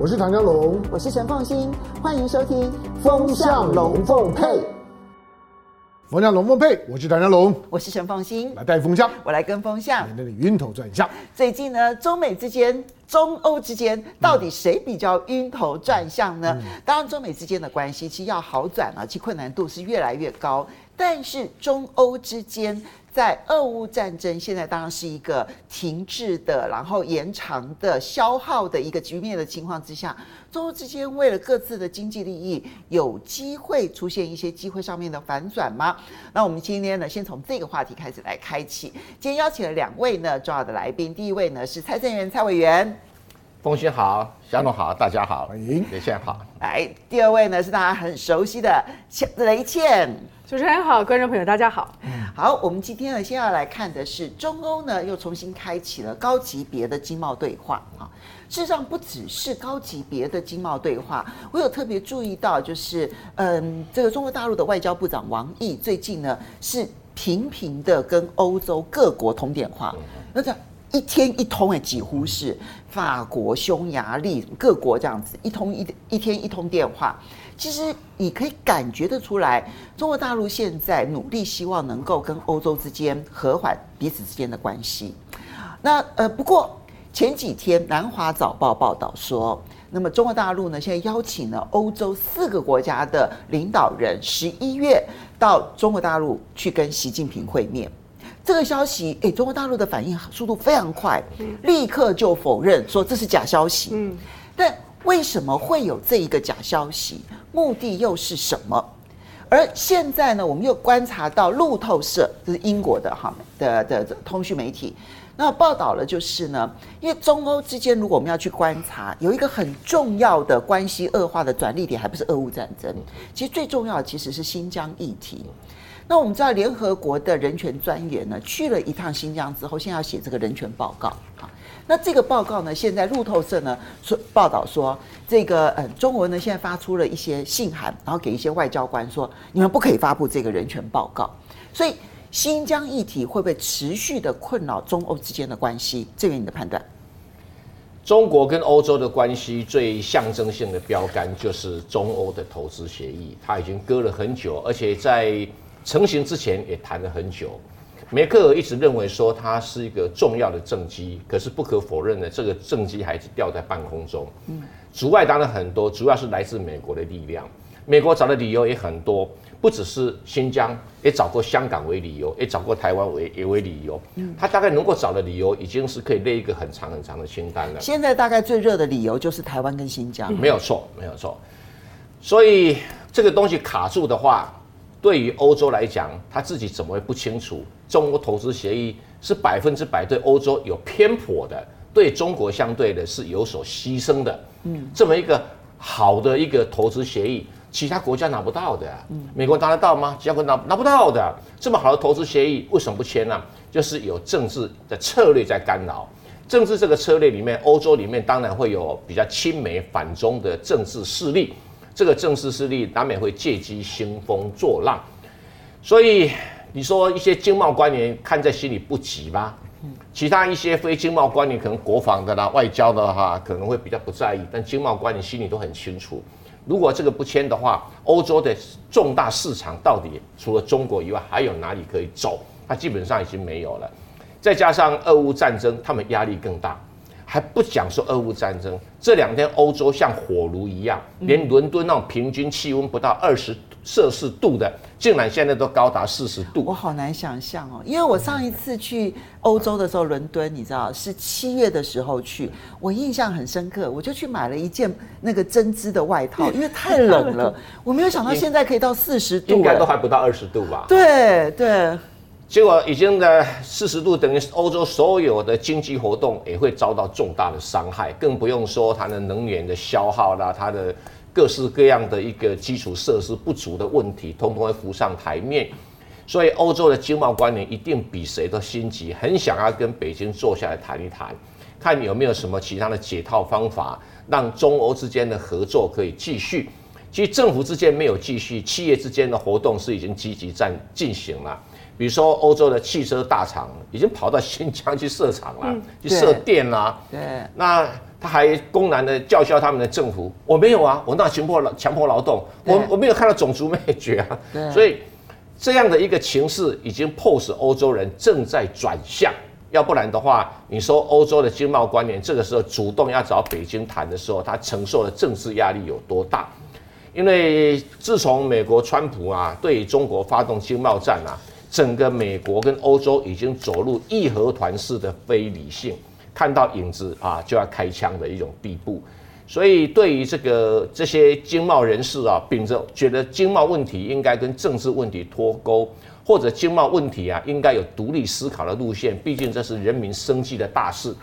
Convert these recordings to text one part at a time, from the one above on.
我是唐江龙，我是陈凤新，欢迎收听《风向龙凤配》。风向龙凤配，我是唐江龙，我是陈凤新，来带风向，我来跟风向，免得你晕头转向。最近呢，中美之间、中欧之间，到底谁比较晕头转向呢？嗯、当然，中美之间的关系其实要好转啊，其困难度是越来越高。但是中欧之间。在俄乌战争现在当然是一个停滞的，然后延长的消耗的一个局面的情况之下，中欧之间为了各自的经济利益，有机会出现一些机会上面的反转吗？那我们今天呢，先从这个话题开始来开启。今天邀请了两位呢重要的来宾，第一位呢是蔡正元蔡委员，凤馨好，小董好，大家好，欢迎，连线好。来，第二位呢是大家很熟悉的雷倩。主持人好，观众朋友大家好。好，我们今天呢，先要来看的是中欧呢又重新开启了高级别的经贸对话啊。事实上，不只是高级别的经贸对话，我有特别注意到，就是嗯，这个中国大陆的外交部长王毅最近呢是频频的跟欧洲各国通电话，那这一天一通哎，几乎是法国、匈牙利各国这样子一通一一天一通电话。其实你可以感觉得出来，中国大陆现在努力希望能够跟欧洲之间和缓彼此之间的关系。那呃，不过前几天南华早报报道说，那么中国大陆呢现在邀请了欧洲四个国家的领导人十一月到中国大陆去跟习近平会面。这个消息，哎，中国大陆的反应速度非常快，立刻就否认说这是假消息。嗯，但为什么会有这一个假消息？目的又是什么？而现在呢，我们又观察到路透社，这是英国的哈的的通讯媒体，那报道了就是呢，因为中欧之间，如果我们要去观察，有一个很重要的关系恶化的转捩点，还不是俄乌战争，其实最重要的其实是新疆议题。那我们知道，联合国的人权专员呢，去了一趟新疆之后，现在要写这个人权报告啊。那这个报告呢，现在路透社呢说报道说，这个呃中国呢现在发出了一些信函，然后给一些外交官说，你们不可以发布这个人权报告。所以新疆议题会不会持续的困扰中欧之间的关系？这个你的判断？中国跟欧洲的关系最象征性的标杆就是中欧的投资协议，它已经搁了很久，而且在成型之前也谈了很久。梅克尔一直认为说它是一个重要的政绩，可是不可否认的，这个政绩还是吊在半空中。嗯，阻碍当然很多，主要是来自美国的力量。美国找的理由也很多，不只是新疆，也找过香港为理由，也找过台湾为也为理由。嗯，他大概能够找的理由已经是可以列一个很长很长的清单了。现在大概最热的理由就是台湾跟新疆。没有错，没有错。所以这个东西卡住的话。对于欧洲来讲，他自己怎么会不清楚？中欧投资协议是百分之百对欧洲有偏颇的，对中国相对的是有所牺牲的。嗯，这么一个好的一个投资协议，其他国家拿不到的。嗯，美国拿得到吗？其他国家拿拿不到的。这么好的投资协议，为什么不签呢？就是有政治的策略在干扰。政治这个策略里面，欧洲里面当然会有比较亲美反中的政治势力。这个政治势力难免会借机兴风作浪，所以你说一些经贸官员看在心里不急吗？其他一些非经贸官员可能国防的啦、外交的哈，可能会比较不在意，但经贸官员心里都很清楚，如果这个不签的话，欧洲的重大市场到底除了中国以外还有哪里可以走？它基本上已经没有了。再加上俄乌战争，他们压力更大。还不讲说俄乌战争，这两天欧洲像火炉一样，连伦敦那种平均气温不到二十摄氏度的，竟然现在都高达四十度。我好难想象哦，因为我上一次去欧洲的时候，伦敦你知道是七月的时候去，我印象很深刻，我就去买了一件那个针织的外套，因为太冷了，我没有想到现在可以到四十度，应该都还不到二十度吧？对对。结果已经的四十度，等于欧洲所有的经济活动也会遭到重大的伤害，更不用说它的能源的消耗啦，它的各式各样的一个基础设施不足的问题，通通会浮上台面。所以欧洲的经贸官员一定比谁都心急，很想要跟北京坐下来谈一谈，看有没有什么其他的解套方法，让中欧之间的合作可以继续。其实政府之间没有继续，企业之间的活动是已经积极在进行了。比如说，欧洲的汽车大厂已经跑到新疆去设厂了，去设店啦。对，那他还公然的叫嚣他们的政府。我没有啊，我那强迫劳强迫劳动，我我没有看到种族灭绝啊。所以这样的一个情势已经迫使欧洲人正在转向。要不然的话，你说欧洲的经贸官员这个时候主动要找北京谈的时候，他承受的政治压力有多大？因为自从美国川普啊对中国发动经贸战啊，整个美国跟欧洲已经走入义和团式的非理性，看到影子啊就要开枪的一种地步。所以对于这个这些经贸人士啊，秉着觉得经贸问题应该跟政治问题脱钩。或者经贸问题啊，应该有独立思考的路线，毕竟这是人民生计的大事。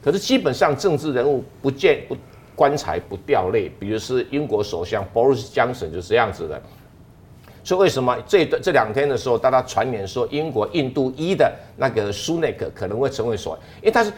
可是基本上政治人物不见不棺材不掉泪，比如是英国首相 Boris Johnson 就是这样子的。所以为什么这这两天的时候，大家传言说英国印度一的那个苏内克可能会成为首相，因为他是。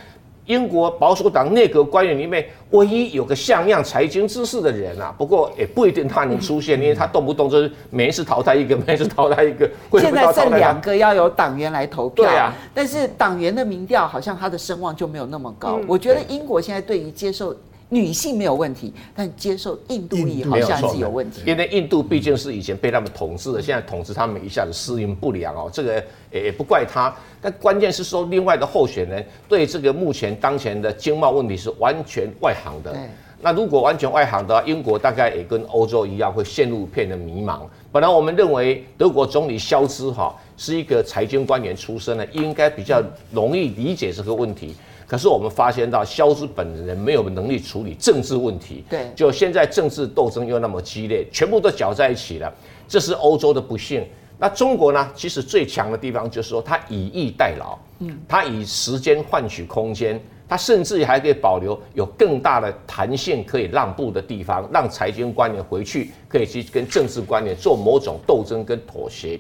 英国保守党内阁官员里面唯一有个像样财经知识的人啊，不过也不一定他能出现，因为他动不动就是每一次淘汰一个，每一次淘汰一个。现在剩两个要由党员来投票，对啊，但是党员的民调好像他的声望就没有那么高。我觉得英国现在对于接受。女性没有问题，但接受印度裔好像是有问题。因为印度毕竟是以前被他们统治的，现在统治他们一下子适应不良哦，这个也不怪他。但关键是说，另外的候选人对这个目前当前的经贸问题是完全外行的。那如果完全外行的话，英国大概也跟欧洲一样会陷入一片的迷茫。本来我们认为德国总理肖兹哈是一个财经官员出身的，应该比较容易理解这个问题。可是我们发现到，肖兹本人没有能力处理政治问题。对，就现在政治斗争又那么激烈，全部都搅在一起了，这是欧洲的不幸。那中国呢？其实最强的地方就是说，它以逸待劳，嗯，它以时间换取空间，它甚至还可以保留有更大的弹性可以让步的地方，让财经官员回去可以去跟政治官员做某种斗争跟妥协。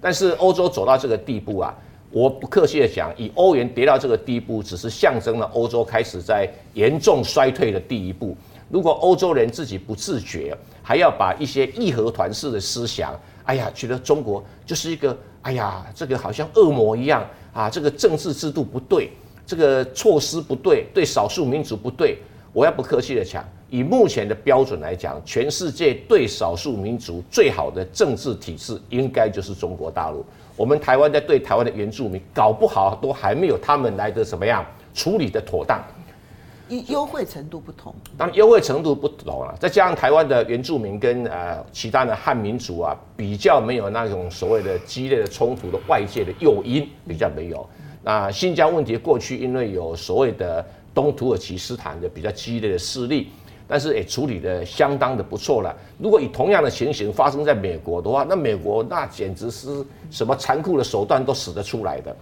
但是欧洲走到这个地步啊。我不客气的讲，以欧元跌到这个地步，只是象征了欧洲开始在严重衰退的第一步。如果欧洲人自己不自觉，还要把一些义和团式的思想，哎呀，觉得中国就是一个，哎呀，这个好像恶魔一样啊，这个政治制度不对，这个措施不对，对少数民族不对。我要不客气的讲，以目前的标准来讲，全世界对少数民族最好的政治体制，应该就是中国大陆。我们台湾在对台湾的原住民，搞不好都还没有他们来的怎么样处理的妥当，优惠程度不同。当然优惠程度不同啊，再加上台湾的原住民跟呃其他的汉民族啊，比较没有那种所谓的激烈的冲突的外界的诱因，比较没有。那新疆问题过去因为有所谓的东土耳其斯坦的比较激烈的势力。但是也处理的相当的不错了。如果以同样的情形发生在美国的话，那美国那简直是什么残酷的手段都使得出来的。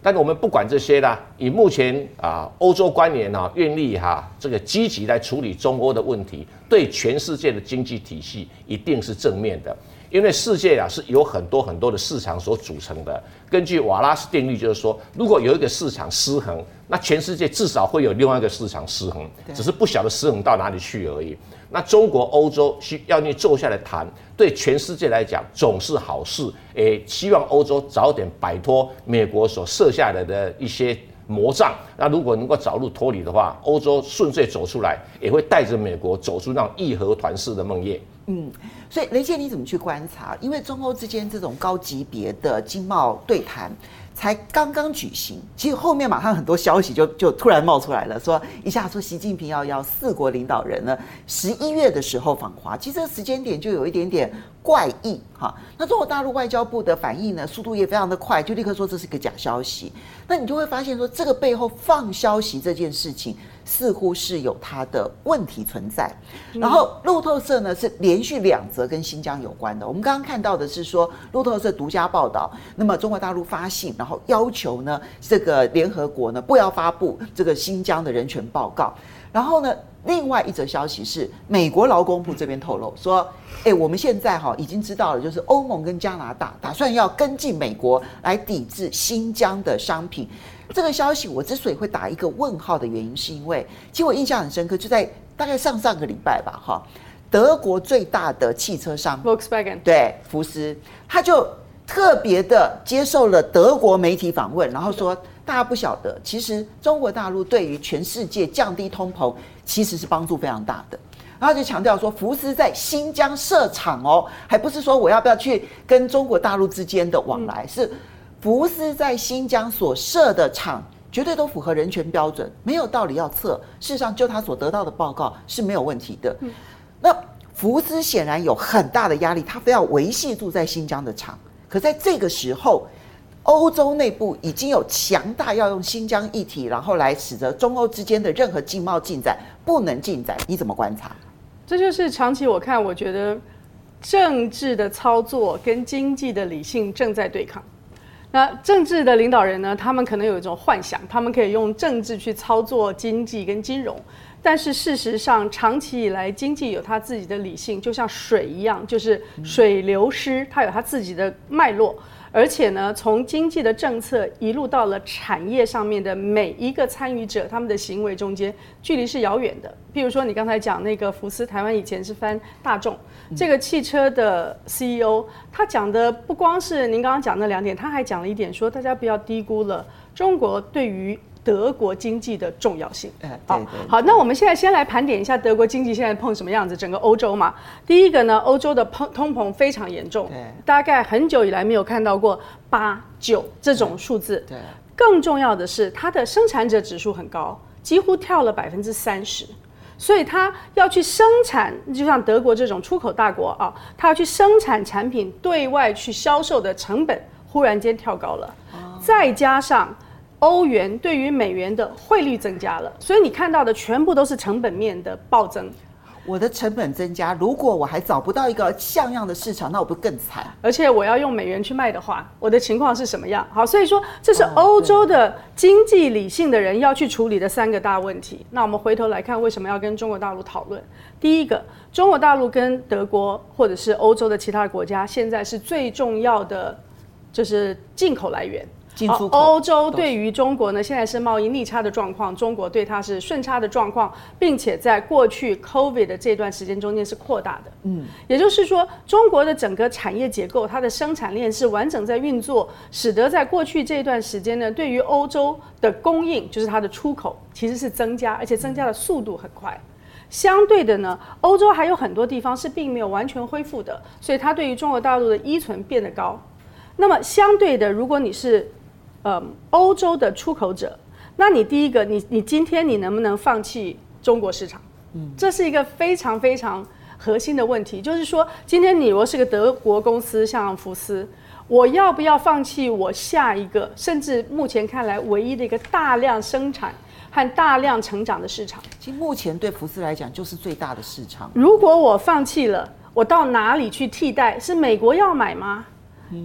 但是我们不管这些啦，以目前啊欧洲官员啊愿意哈这个积极来处理中欧的问题，对全世界的经济体系一定是正面的。因为世界啊是有很多很多的市场所组成的。根据瓦拉斯定律，就是说，如果有一个市场失衡，那全世界至少会有另外一个市场失衡，只是不晓得失衡到哪里去而已。那中国、欧洲需要你坐下来谈，对全世界来讲总是好事。诶，希望欧洲早点摆脱美国所设下来的一些魔障。那如果能够早日脱离的话，欧洲顺遂走出来，也会带着美国走出那种义和团式的梦魇。嗯，所以雷杰你怎么去观察？因为中欧之间这种高级别的经贸对谈才刚刚举行，其实后面马上很多消息就就突然冒出来了，说一下说习近平要邀四国领导人呢，十一月的时候访华，其实这个时间点就有一点点怪异哈。那中国大陆外交部的反应呢，速度也非常的快，就立刻说这是个假消息。那你就会发现说，这个背后放消息这件事情。似乎是有它的问题存在，然后路透社呢是连续两则跟新疆有关的。我们刚刚看到的是说路透社独家报道，那么中国大陆发信，然后要求呢这个联合国呢不要发布这个新疆的人权报告。然后呢，另外一则消息是美国劳工部这边透露说，诶，我们现在哈已经知道了，就是欧盟跟加拿大打算要跟进美国来抵制新疆的商品。这个消息我之所以会打一个问号的原因，是因为其实我印象很深刻，就在大概上上个礼拜吧，哈，德国最大的汽车商 Volkswagen 对福斯，他就特别的接受了德国媒体访问，然后说大家不晓得，其实中国大陆对于全世界降低通膨其实是帮助非常大的。然后就强调说，福斯在新疆设厂哦，还不是说我要不要去跟中国大陆之间的往来，是福斯在新疆所设的厂绝对都符合人权标准，没有道理要测。事实上，就他所得到的报告是没有问题的。那福斯显然有很大的压力，他非要维系住在新疆的厂。可在这个时候，欧洲内部已经有强大要用新疆议题，然后来使得中欧之间的任何经贸进展不能进展。你怎么观察？这就是长期我看，我觉得政治的操作跟经济的理性正在对抗。那政治的领导人呢，他们可能有一种幻想，他们可以用政治去操作经济跟金融。但是事实上，长期以来经济有它自己的理性，就像水一样，就是水流失，它有它自己的脉络。而且呢，从经济的政策一路到了产业上面的每一个参与者，他们的行为中间距离是遥远的。譬如说，你刚才讲那个福斯，台湾以前是翻大众，这个汽车的 CEO，他讲的不光是您刚刚讲那两点，他还讲了一点，说大家不要低估了中国对于。德国经济的重要性。哎，对对。好，那我们现在先来盘点一下德国经济现在碰什么样子。整个欧洲嘛，第一个呢，欧洲的通通膨非常严重，大概很久以来没有看到过八九这种数字。对。更重要的是，它的生产者指数很高，几乎跳了百分之三十，所以它要去生产，就像德国这种出口大国啊，它要去生产产品对外去销售的成本忽然间跳高了，再加上。欧元对于美元的汇率增加了，所以你看到的全部都是成本面的暴增。我的成本增加，如果我还找不到一个像样的市场，那我不更惨？而且我要用美元去卖的话，我的情况是什么样？好，所以说这是欧洲的经济理性的人要去处理的三个大问题。那我们回头来看，为什么要跟中国大陆讨论？第一个，中国大陆跟德国或者是欧洲的其他国家，现在是最重要的，就是进口来源。进出口，欧洲对于中国呢，现在是贸易逆差的状况，中国对它是顺差的状况，并且在过去 COVID 的这段时间中间是扩大的。嗯，也就是说，中国的整个产业结构，它的生产链是完整在运作，使得在过去这段时间呢，对于欧洲的供应，就是它的出口，其实是增加，而且增加的速度很快。相对的呢，欧洲还有很多地方是并没有完全恢复的，所以它对于中国大陆的依存变得高。那么相对的，如果你是呃，欧洲的出口者，那你第一个，你你今天你能不能放弃中国市场？嗯，这是一个非常非常核心的问题。就是说，今天你如果是个德国公司，像福斯，我要不要放弃我下一个，甚至目前看来唯一的一个大量生产和大量成长的市场？其实目前对福斯来讲就是最大的市场。如果我放弃了，我到哪里去替代？是美国要买吗？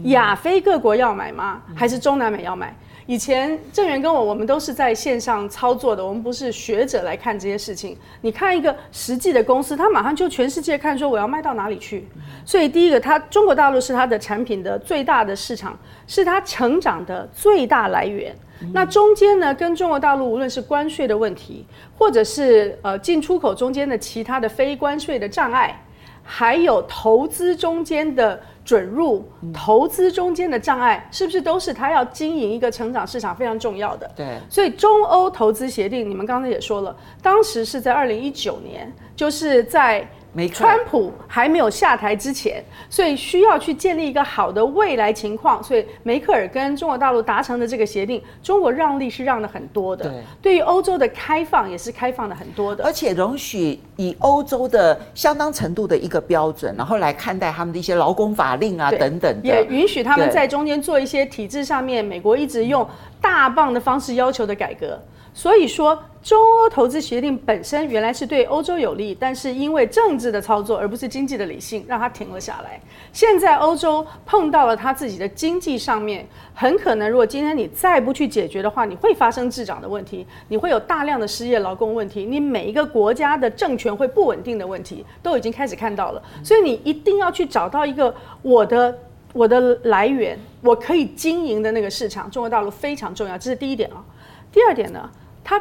亚非各国要买吗？还是中南美要买？以前郑源跟我，我们都是在线上操作的，我们不是学者来看这些事情。你看一个实际的公司，他马上就全世界看，说我要卖到哪里去。所以第一个，它中国大陆是它的产品的最大的市场，是它成长的最大来源。那中间呢，跟中国大陆无论是关税的问题，或者是呃进出口中间的其他的非关税的障碍，还有投资中间的。准入投资中间的障碍，是不是都是他要经营一个成长市场非常重要的？对，所以中欧投资协定，你们刚才也说了，当时是在二零一九年，就是在。川普还没有下台之前，所以需要去建立一个好的未来情况。所以梅克尔跟中国大陆达成的这个协定，中国让利是让的很多的。对，对于欧洲的开放也是开放的很多的，而且容许以欧洲的相当程度的一个标准，然后来看待他们的一些劳工法令啊等等，也允许他们在中间做一些体制上面，美国一直用大棒的方式要求的改革。所以说，中欧投资协定本身原来是对欧洲有利，但是因为政治的操作而不是经济的理性，让它停了下来。现在欧洲碰到了它自己的经济上面，很可能如果今天你再不去解决的话，你会发生滞涨的问题，你会有大量的失业劳工问题，你每一个国家的政权会不稳定的问题，都已经开始看到了。所以你一定要去找到一个我的我的来源，我可以经营的那个市场。中国大陆非常重要，这是第一点啊。第二点呢？它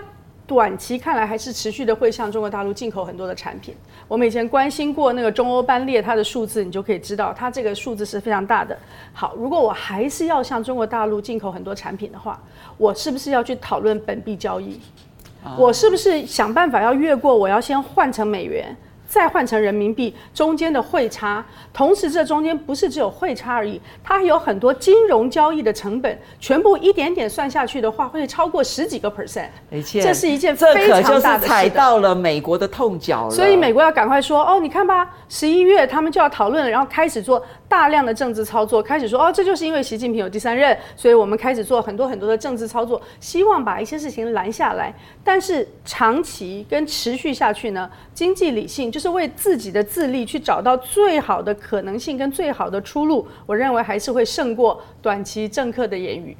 短期看来还是持续的会向中国大陆进口很多的产品。我们以前关心过那个中欧班列它的数字，你就可以知道它这个数字是非常大的。好，如果我还是要向中国大陆进口很多产品的话，我是不是要去讨论本币交易？我是不是想办法要越过？我要先换成美元。再换成人民币中间的汇差，同时这中间不是只有汇差而已，它还有很多金融交易的成本，全部一点点算下去的话，会超过十几个 percent。没错，这是一件非常大的事。踩到了美国的痛脚了。所以美国要赶快说哦，你看吧，十一月他们就要讨论了，然后开始做大量的政治操作，开始说哦，这就是因为习近平有第三任，所以我们开始做很多很多的政治操作，希望把一些事情拦下来。但是长期跟持续下去呢，经济理性就是为自己的自立去找到最好的可能性跟最好的出路，我认为还是会胜过短期政客的言语。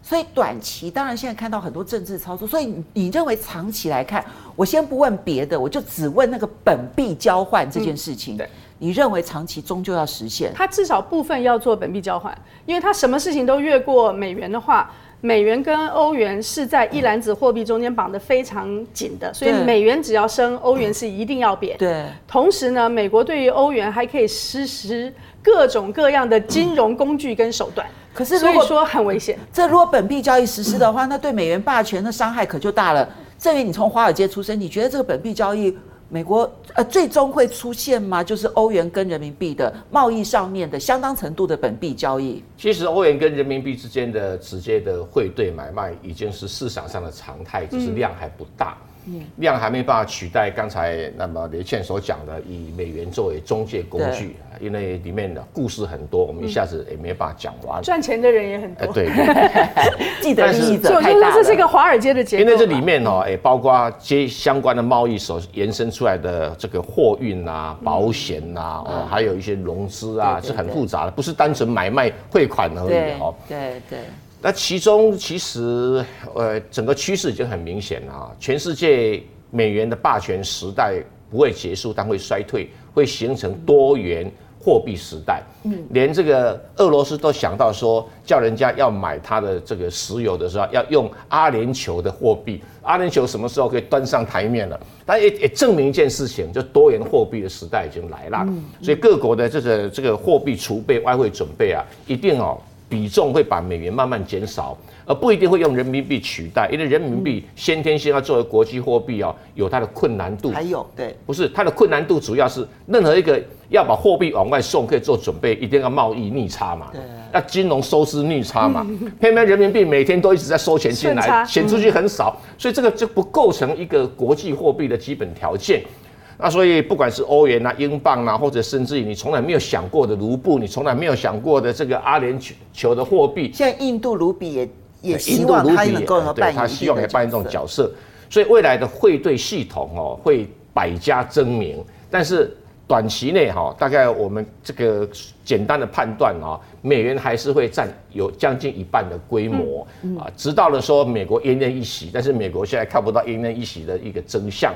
所以短期当然现在看到很多政治操作，所以你认为长期来看，我先不问别的，我就只问那个本币交换这件事情。对，你认为长期终究要实现？它至少部分要做本币交换，因为它什么事情都越过美元的话。美元跟欧元是在一篮子货币中间绑得非常紧的，所以美元只要升，欧元是一定要贬。对。同时呢，美国对于欧元还可以实施各种各样的金融工具跟手段。可是如果说很危险，这如果本币交易实施的话，那对美元霸权的伤害可就大了。正妤，你从华尔街出身，你觉得这个本币交易？美国呃，最终会出现吗？就是欧元跟人民币的贸易上面的相当程度的本币交易。其实欧元跟人民币之间的直接的汇兑买卖已经是市场上的常态，只是量还不大。嗯量还没办法取代刚才那么雷倩所讲的以美元作为中介工具，因为里面的故事很多，我们一下子也没办法讲完。赚钱的人也很多，对，既 得利益者太大了。这是一个华尔街的结构。因为这里面哦，也，包括接相关的贸易所延伸出来的这个货运啊、保险呐，哦，还有一些融资啊，是很复杂的，不是单纯买卖汇款而已哦。对对。那其中其实，呃，整个趋势已经很明显了啊！全世界美元的霸权时代不会结束，但会衰退，会形成多元货币时代。嗯，连这个俄罗斯都想到说，叫人家要买它的这个石油的时候，要用阿联酋的货币。阿联酋什么时候可以端上台面了？但也也证明一件事情，就多元货币的时代已经来了。所以各国的这个这个货币储备、外汇准备啊，一定哦。比重会把美元慢慢减少，而不一定会用人民币取代，因为人民币先天性要作为国际货币哦，有它的困难度。还有，对，不是它的困难度，主要是任何一个要把货币往外送，可以做准备，一定要贸易逆差嘛，对，要金融收支逆差嘛，偏偏人民币每天都一直在收钱进来，钱出去很少，所以这个就不构成一个国际货币的基本条件。那所以不管是欧元啊、英镑啊，或者甚至于你从来没有想过的卢布，你从来没有想过的这个阿联酋的货币，现在印度卢比也也希望它能够扮演，他希望也扮演这种角色。所以未来的汇兑系统哦，会百家争鸣。但是短期内哈，大概我们这个简单的判断啊，美元还是会占有将近一半的规模啊，直到了说美国奄奄一息，但是美国现在看不到奄奄一息的一个真相。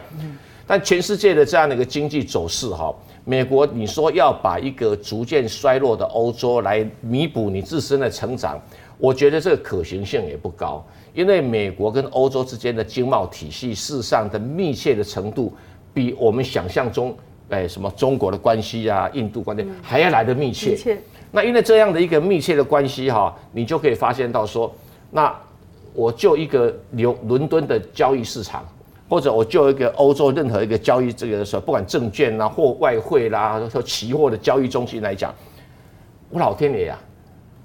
但全世界的这样的一个经济走势，哈，美国你说要把一个逐渐衰落的欧洲来弥补你自身的成长，我觉得这个可行性也不高，因为美国跟欧洲之间的经贸体系事实上的密切的程度，比我们想象中，哎，什么中国的关系啊、印度关系还要来得密切。那因为这样的一个密切的关系，哈，你就可以发现到说，那我就一个伦伦敦的交易市场。或者我就一个欧洲任何一个交易这个的时候，不管证券啊或外汇啦，或期货的交易中心来讲，我老天爷呀，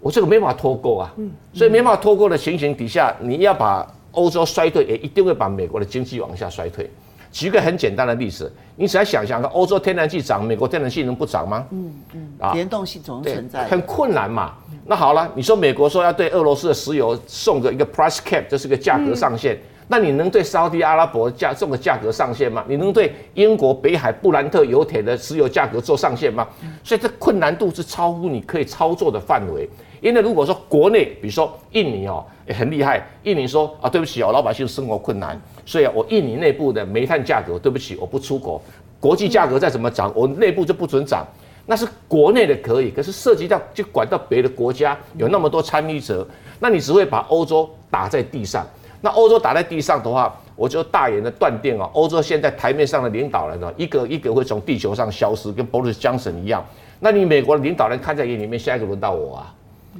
我这个没法脱钩啊，所以没法脱钩的情形底下，你要把欧洲衰退，也一定会把美国的经济往下衰退。举个很简单的例子，你只要想想看，欧洲天然气涨，美国天然气能不涨吗？嗯嗯，啊，联动性总是存在，很困难嘛。那好了，你说美国说要对俄罗斯的石油送个一个 price cap，这是个价格上限。那你能对沙特阿拉伯价这个价格上限吗？你能对英国北海布兰特油田的石油价格做上限吗？所以这困难度是超乎你可以操作的范围。因为如果说国内，比如说印尼哦，也很厉害，印尼说啊，对不起哦，老百姓生活困难，所以，我印尼内部的煤炭价格，对不起，我不出口，国际价格再怎么涨，我内部就不准涨。那是国内的可以，可是涉及到就管到别的国家，有那么多参与者，那你只会把欧洲打在地上。那欧洲打在地上的话，我就大言的断定啊，欧洲现在台面上的领导人呢，一个一个会从地球上消失，跟 Boris Johnson 一样。那你美国的领导人看在眼里面，下一个轮到我啊。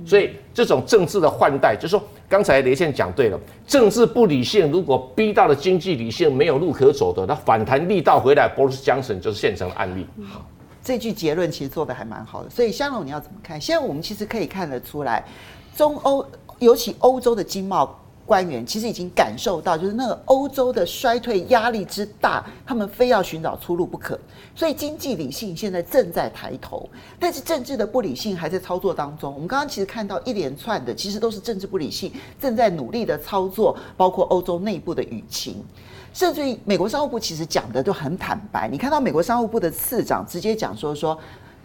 所以这种政治的换代，就是说刚才连线讲对了，政治不理性，如果逼到了经济理性没有路可走的，那反弹力道回来，Boris Johnson 就是现成的案例。好，这句结论其实做的还蛮好的。所以香龙你要怎么看？现在我们其实可以看得出来，中欧尤其欧洲的经贸。官员其实已经感受到，就是那个欧洲的衰退压力之大，他们非要寻找出路不可。所以经济理性现在正在抬头，但是政治的不理性还在操作当中。我们刚刚其实看到一连串的，其实都是政治不理性正在努力的操作，包括欧洲内部的舆情，甚至于美国商务部其实讲的都很坦白。你看到美国商务部的次长直接讲说说，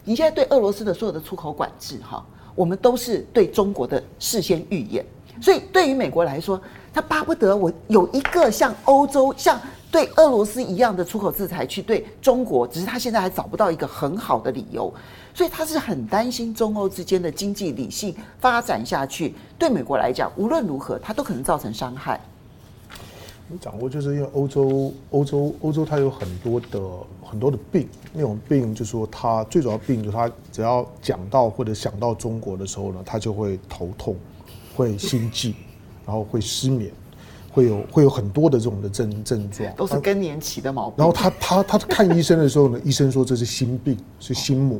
你现在对俄罗斯的所有的出口管制，哈，我们都是对中国的事先预演。所以，对于美国来说，他巴不得我有一个像欧洲、像对俄罗斯一样的出口制裁去对中国，只是他现在还找不到一个很好的理由，所以他是很担心中欧之间的经济理性发展下去，对美国来讲，无论如何，它都可能造成伤害。你掌握就是因为欧洲，欧洲，欧洲，它有很多的很多的病，那种病就是说，它最主要病就是它只要讲到或者想到中国的时候呢，它就会头痛。会心悸，然后会失眠，会有会有很多的这种的症症状，都是更年期的毛病。然后他他他看医生的时候呢，医生说这是心病，是心魔。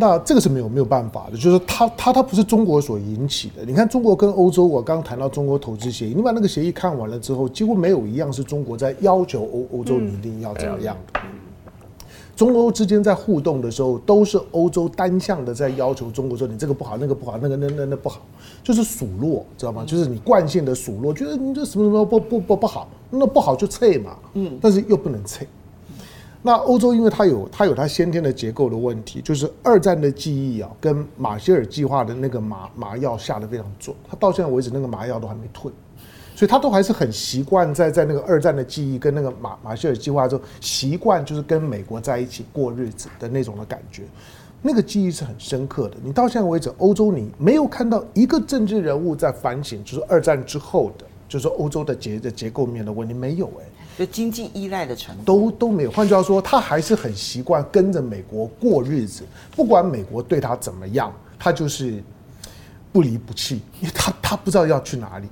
那这个是没有没有办法的，就是他他他不是中国所引起的。你看中国跟欧洲，我刚刚谈到中国投资协议，你把那个协议看完了之后，几乎没有一样是中国在要求欧欧洲你一定要怎么样的。中欧之间在互动的时候，都是欧洲单向的在要求中国说你这个不好，那个不好，那个那那那不好，就是数落，知道吗？就是你惯性的数落，觉得你这什么什么不不不不好，那不好就撤嘛，嗯，但是又不能撤。那欧洲因为它有它有它先天的结构的问题，就是二战的记忆啊，跟马歇尔计划的那个麻麻药下的非常重，它到现在为止那个麻药都还没退。所以他都还是很习惯在在那个二战的记忆跟那个马马歇尔计划中习惯，就是跟美国在一起过日子的那种的感觉，那个记忆是很深刻的。你到现在为止，欧洲你没有看到一个政治人物在反省，就是二战之后的，就是欧洲的结的结构面的问题没有哎，就经济依赖的程度都都没有。换句话说，他还是很习惯跟着美国过日子，不管美国对他怎么样，他就是不离不弃，因为他他不知道要去哪里。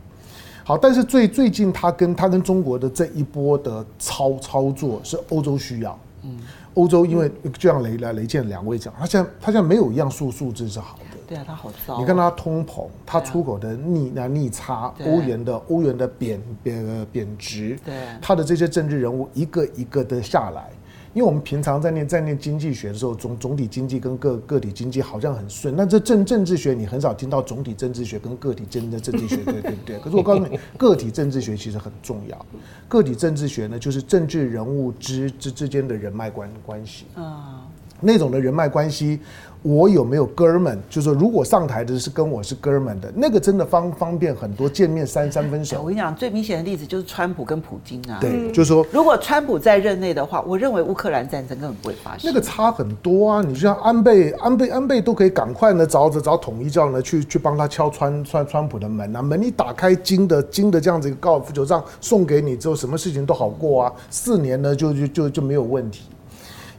好，但是最最近他跟他跟中国的这一波的操操作是欧洲需要，嗯，欧洲因为就像雷来雷建两位讲，他现在他现在没有一样数数字是好的，对啊，他好糟，你看他通膨，他出口的逆那逆差，欧元的欧元的贬贬贬值，对，他的这些政治人物一个一个的下来。因为我们平常在念在念经济学的时候，总总体经济跟个个体经济好像很顺，那这政政治学你很少听到总体政治学跟个体政的政治学，对对不对？可是我告诉你，个体政治学其实很重要。个体政治学呢，就是政治人物之之之间的人脉关关系啊，那种的人脉关系。我有没有哥们？就是说，如果上台的是跟我是哥们的，那个真的方方便很多，见面三三分熟。我跟你讲，最明显的例子就是川普跟普京啊。对，就是说，如果川普在任内的话，我认为乌克兰战争根本不会发生。那个差很多啊！你就像安倍、安倍、安倍都可以赶快呢找着找统一教呢去去帮他敲川川川普的门啊，门一打开，金的金的这样子一个高尔夫球杖送给你之后，什么事情都好过啊，四年呢就就就就没有问题。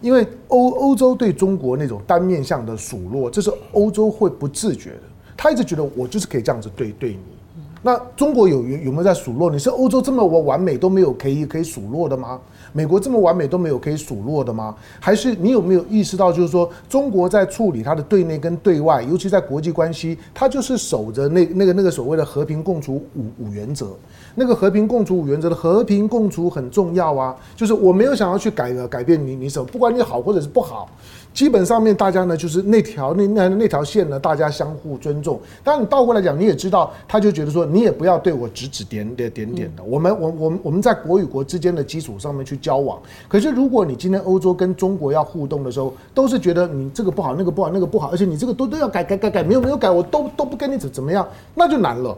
因为欧欧洲对中国那种单面向的数落，这是欧洲会不自觉的。他一直觉得我就是可以这样子对对你。那中国有有有没有在数落？你是欧洲这么完完美都没有可以可以数落的吗？美国这么完美都没有可以数落的吗？还是你有没有意识到，就是说中国在处理它的对内跟对外，尤其在国际关系，它就是守着那那个那个所谓的和平共处五五原则。那个和平共处五原则的和平共处很重要啊，就是我没有想要去改改变你你什么，不管你好或者是不好，基本上面大家呢就是那条那那那条线呢，大家相互尊重。但你倒过来讲，你也知道，他就觉得说你也不要对我指指点点点点的。我们我我们我们在国与国之间的基础上面去交往。可是如果你今天欧洲跟中国要互动的时候，都是觉得你这个不好，那个不好，那个不好，而且你这个都都要改改改改，没有没有改，我都都不跟你怎怎么样，那就难了。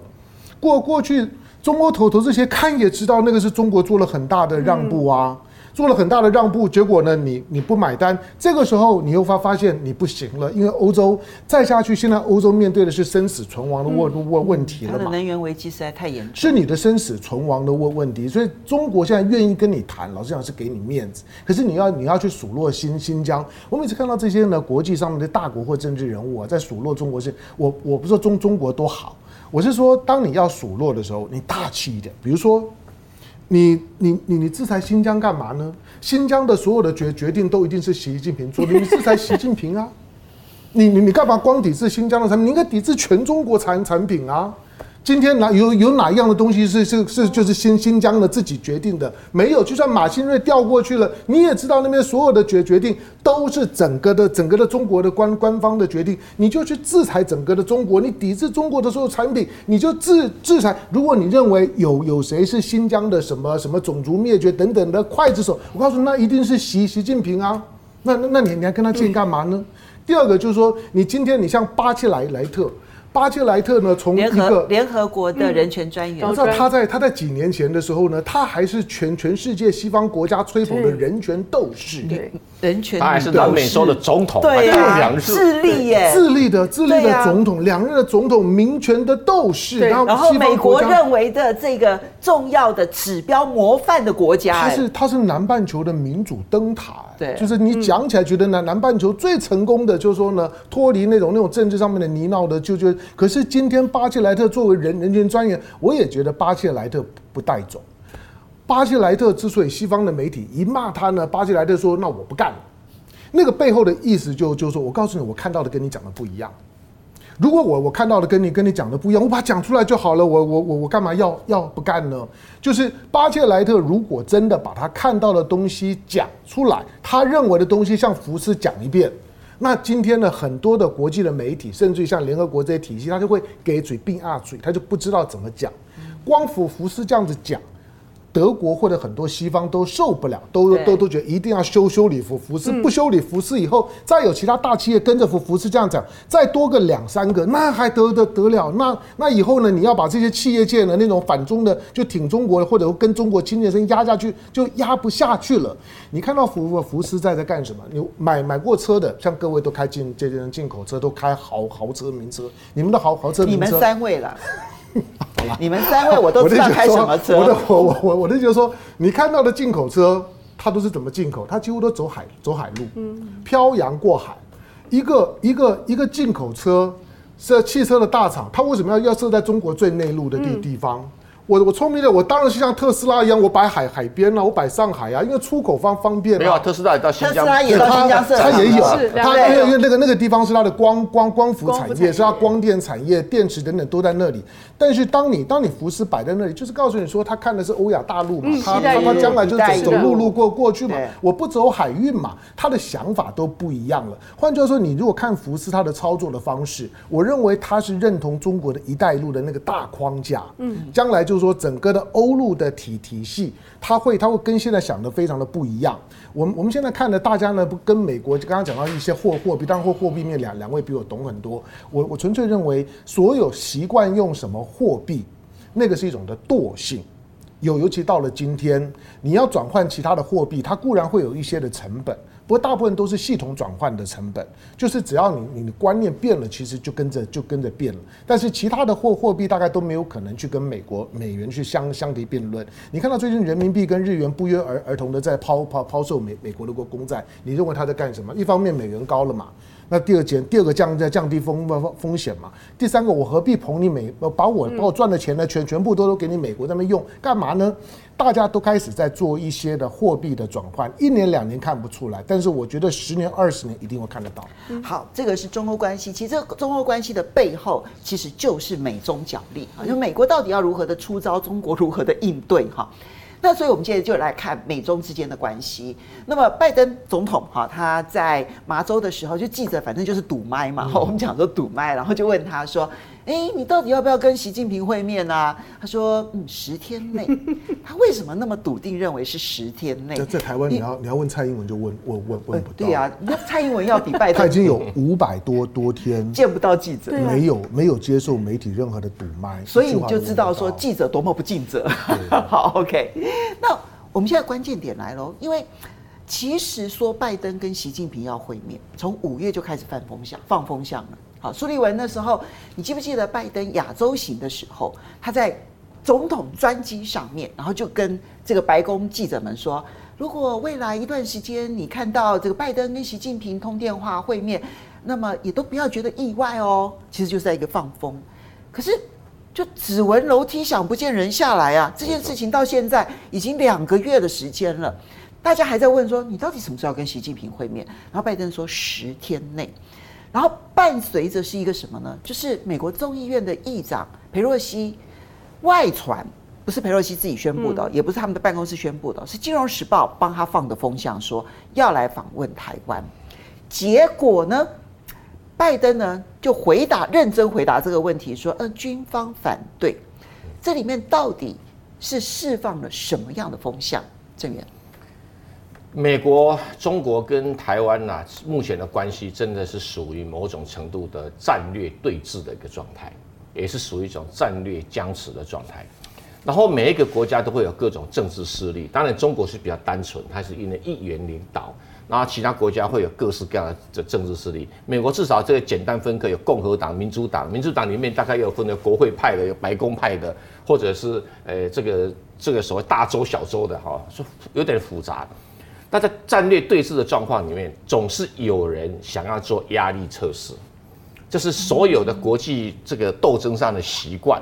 过过去。中欧投投这些看也知道，那个是中国做了很大的让步啊。做了很大的让步，结果呢，你你不买单，这个时候你又发发现你不行了，因为欧洲再下去，现在欧洲面对的是生死存亡的问问问题了嘛。它的能源危机实在太严重，是你的生死存亡的问问题，所以中国现在愿意跟你谈，老实讲是给你面子，可是你要你要去数落新新疆，我每次看到这些呢，国际上面的大国或政治人物啊，在数落中国是，我我不是说中中国多好，我是说当你要数落的时候，你大气一点，比如说。你你你你制裁新疆干嘛呢？新疆的所有的决决定都一定是习近平做的，你制裁习近平啊？你你你干嘛光抵制新疆的产品？你应该抵制全中国产产品啊？今天哪有有哪一样的东西是是是就是新新疆的自己决定的？没有，就算马兴瑞调过去了，你也知道那边所有的决决定都是整个的整个的中国的官官方的决定，你就去制裁整个的中国，你抵制中国的所有产品，你就制制裁。如果你认为有有谁是新疆的什么什么种族灭绝等等的刽子手，我告诉你，那一定是习习近平啊。那那那你你还跟他见干嘛呢？第二个就是说，你今天你像巴切莱莱特。巴切莱特呢，从一个联合国的人权专员，你知道他在他在几年前的时候呢，他还是全全世界西方国家吹捧的人权斗士，对。人权，他还是南美洲的总统，对啊，智利耶，智利的智利的总统，两任的总统，民权的斗士，然后美国认为的这个重要的指标模范的国家，他是他是南半球的民主灯塔，对，就是你讲起来觉得呢南半球最成功的，就是说呢，脱离那种那种政治上面的泥淖的，就就。可是今天巴切莱特作为人人权专员，我也觉得巴切莱特不带走。巴切莱特之所以西方的媒体一骂他呢，巴切莱特说：“那我不干了。”那个背后的意思就就是说我告诉你，我看到的跟你讲的不一样。如果我我看到的跟你跟你讲的不一样，我把它讲出来就好了。我我我我干嘛要要不干呢？就是巴切莱特如果真的把他看到的东西讲出来，他认为的东西向福斯讲一遍。那今天呢，很多的国际的媒体，甚至于像联合国这些体系，他就会给嘴并二嘴，他就不知道怎么讲。光福福斯这样子讲。德国或者很多西方都受不了，都都都觉得一定要修修理服福斯，不修理福斯以后，再有其他大企业跟着福福斯这样讲，再多个两三个，那还得得得了？那那以后呢？你要把这些企业界的那种反中的，就挺中国的，或者跟中国亲近的声音压下去，就压不下去了。你看到福福斯在在干什么？你买买过车的，像各位都开进这些进口车，都开豪豪车名车，你们的豪豪车名车，你们三位了。你们三位我都知道开什么车。我的我我我我的就是说，你看到的进口车，它都是怎么进口？它几乎都走海走海路，嗯漂洋过海。一个一个一个进口车是汽车的大厂，它为什么要要设在中国最内陆的地地方？我我聪明的，我当然是像特斯拉一样，我摆海海边了，我摆上海啊，因为出口方方便。没有特斯拉也到新疆，特斯拉也到新疆设厂，它也有，它因为因为那个那个地方是它的光光光伏产业，是它光电产业、电池等等都在那里。但是当你当你福斯摆在那里，就是告诉你说，他看的是欧亚大陆嘛，他他他将来就走走路路过过去嘛，我不走海运嘛，他的想法都不一样了。换句话说，你如果看福斯他的操作的方式，我认为他是认同中国的一带一路的那个大框架，嗯，将来就。说整个的欧陆的体体系，它会它会跟现在想的非常的不一样。我们我们现在看的，大家呢不跟美国，刚刚讲到一些货货币，当然货货币面两两位比我懂很多。我我纯粹认为，所有习惯用什么货币，那个是一种的惰性。有尤其到了今天，你要转换其他的货币，它固然会有一些的成本。不过大部分都是系统转换的成本，就是只要你你的观念变了，其实就跟着就跟着变了。但是其他的货货币大概都没有可能去跟美国美元去相相提并论。你看到最近人民币跟日元不约而而同的在抛抛抛售美美国的国公债，你认为他在干什么？一方面美元高了嘛，那第二件第二个降在降低风风风险嘛。第三个我何必捧你美把我把我赚的钱呢全全部都都给你美国那边用干嘛呢？大家都开始在做一些的货币的转换，一年两年看不出来，但是我觉得十年二十年一定会看得到。好，这个是中欧关系，其实这个中欧关系的背后其实就是美中角力啊，就美国到底要如何的出招，中国如何的应对哈。那所以我们接着就来看美中之间的关系。那么拜登总统哈，他在麻州的时候就记者反正就是堵麦嘛，我们讲说堵麦，然后就问他说。哎、欸，你到底要不要跟习近平会面啊？他说，嗯，十天内。他为什么那么笃定认为是十天内？在在台湾，你要你要问蔡英文就问问问问不到。对呀、啊，那蔡英文要比拜登，他已经有五百多多天 见不到记者，没有没有接受媒体任何的堵麦，所以你就知道说记者多么不尽责。好，OK。那我们现在关键点来喽，因为其实说拜登跟习近平要会面，从五月就开始放风向，放风向了。好，苏利文那时候，你记不记得拜登亚洲行的时候，他在总统专机上面，然后就跟这个白宫记者们说，如果未来一段时间你看到这个拜登跟习近平通电话会面，那么也都不要觉得意外哦，其实就是在一个放风。可是就只闻楼梯响，不见人下来啊！这件事情到现在已经两个月的时间了，大家还在问说，你到底什么时候要跟习近平会面？然后拜登说十天内。然后伴随着是一个什么呢？就是美国众议院的议长裴洛西外传，不是裴洛西自己宣布的，也不是他们的办公室宣布的，是《金融时报》帮他放的风向，说要来访问台湾。结果呢，拜登呢就回答，认真回答这个问题，说：“呃，军方反对。”这里面到底是释放了什么样的风向？郑源。美国、中国跟台湾呐、啊，目前的关系真的是属于某种程度的战略对峙的一个状态，也是属于一种战略僵持的状态。然后每一个国家都会有各种政治势力，当然中国是比较单纯，它是因为一元领导。然后其他国家会有各式各样的政治势力。美国至少这个简单分割有共和党、民主党，民主党里面大概有分的国会派的、有白宫派的，或者是呃这个这个所谓大州小州的哈，是有点复杂。那在战略对峙的状况里面，总是有人想要做压力测试，这是所有的国际这个斗争上的习惯。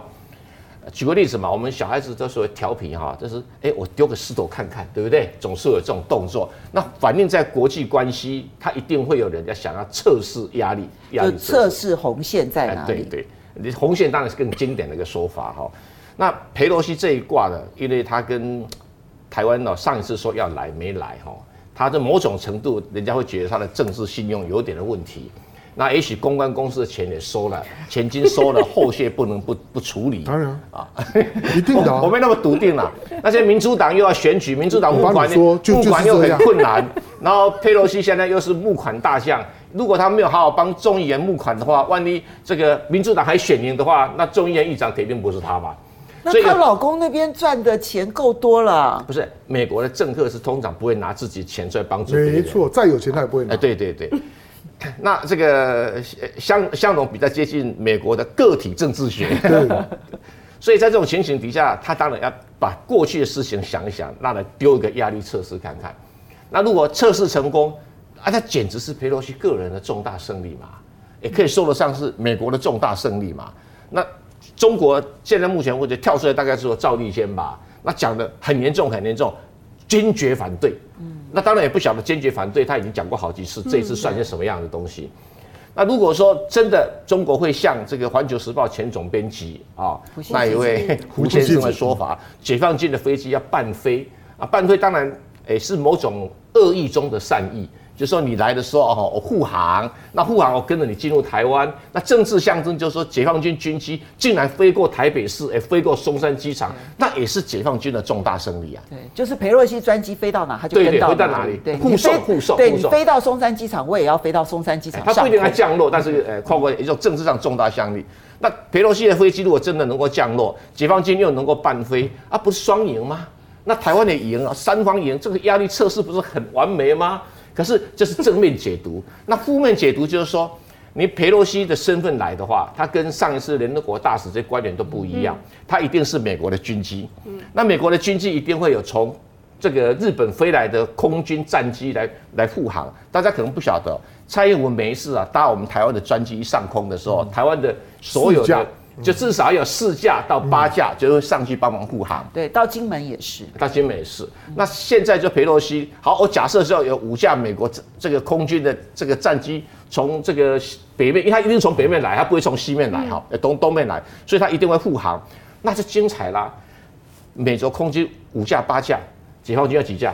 举个例子嘛，我们小孩子都所谓调皮哈，就是哎，我丢个石头看看，对不对？总是有这种动作。那反映在国际关系，他一定会有人家想要测试压力，压力测试红线在哪里？对对，你红线当然是更经典的一个说法哈。那裴洛西这一卦呢，因为他跟台湾呢，上一次说要来没来哈，他的某种程度，人家会觉得他的政治信用有点的问题。那也许公关公司的钱也收了，钱金收了，后续不能不不处理。当然啊，一定的、啊我，我没那么笃定了。那些民主党又要选举，民主党募款募款又很困难。然后佩洛西现在又是募款大将，如果他没有好好帮众议员募款的话，万一这个民主党还选赢的话，那众议院议长肯定不是他吧？那她老公那边赚的钱够多了。不是，美国的政客是通常不会拿自己钱出来帮助。没错，再有钱他也不会拿。哎，对对对。那这个香香农比较接近美国的个体政治学，所以在这种情形底下，他当然要把过去的事情想一想，那来丢一个压力测试看看。那如果测试成功，啊，那简直是佩洛西个人的重大胜利嘛，也可以说得上是美国的重大胜利嘛。那中国现在目前或者跳出来大概是说赵立坚吧，那讲的很严重很严重。坚决反对，嗯，那当然也不晓得坚决反对，他已经讲过好几次，这一次算些什么样的东西？那如果说真的中国会像这个《环球时报》前总编辑啊，那一位 胡先生的说法，解放军的飞机要半飞啊，半飞当然诶是某种恶意中的善意。就是说你来的时候哦，我护航，那护航我跟着你进入台湾，那政治象征就是说解放军军机竟然飞过台北市，哎，飞过松山机场，那也是解放军的重大胜利啊。对，就是裴洛西专机飞到哪，他就跟到哪里。对对，飞到哪里？对，护送护送。对，你飞到松山机场，我也要飞到松山机场。他不一定要降落，但是呃，跨过一种政治上重大胜利。那裴洛西的飞机如果真的能够降落，解放军又能够伴飞，啊，不是双赢吗？那台湾也赢啊，三方赢，这个压力测试不是很完美吗？可是这是正面解读，那负面解读就是说，你佩洛西的身份来的话，他跟上一次联合国大使这观点都不一样，他一定是美国的军机，那美国的军机一定会有从这个日本飞来的空军战机来来护航。大家可能不晓得，蔡英文每一次啊搭我们台湾的专机一上空的时候，台湾的所有的。就至少有四架到八架，就会上去帮忙护航。对，到金门也是。到金门也是。那现在就裴洛西，好，我假设是要有五架美国这这个空军的这个战机从这个北面，因为它一定从北面来，它不会从西面来哈，东东面来，所以它一定会护航，那就精彩啦。美国空军五架八架，解放军要几架？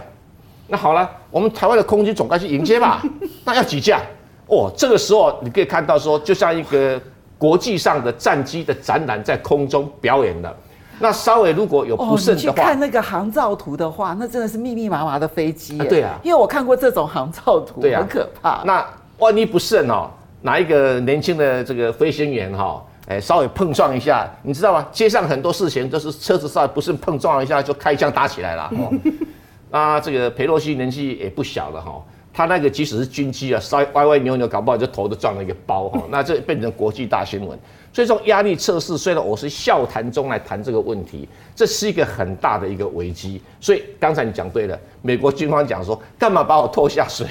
那好了，我们台湾的空军总该去迎接吧？那要几架？哦，这个时候你可以看到说，就像一个。国际上的战机的展览在空中表演的，那稍微如果有不慎的话，去看那个航照图的话，那真的是密密麻麻的飞机。对啊，因为我看过这种航照图，很可怕。啊、那万一不慎哦，哪一个年轻的这个飞行员哈，哎，稍微碰撞一下，你知道吗？街上很多事情都是车子稍微不慎碰撞一下就开枪打起来了。哦，那这个裴洛西年纪也不小了哈，他那个即使是军机啊，稍微歪歪扭扭，搞不好就头都撞了一个包哈，那这变成国际大新闻。所以这种压力测试，虽然我是笑谈中来谈这个问题，这是一个很大的一个危机。所以刚才你讲对了，美国军方讲说，干嘛把我拖下水？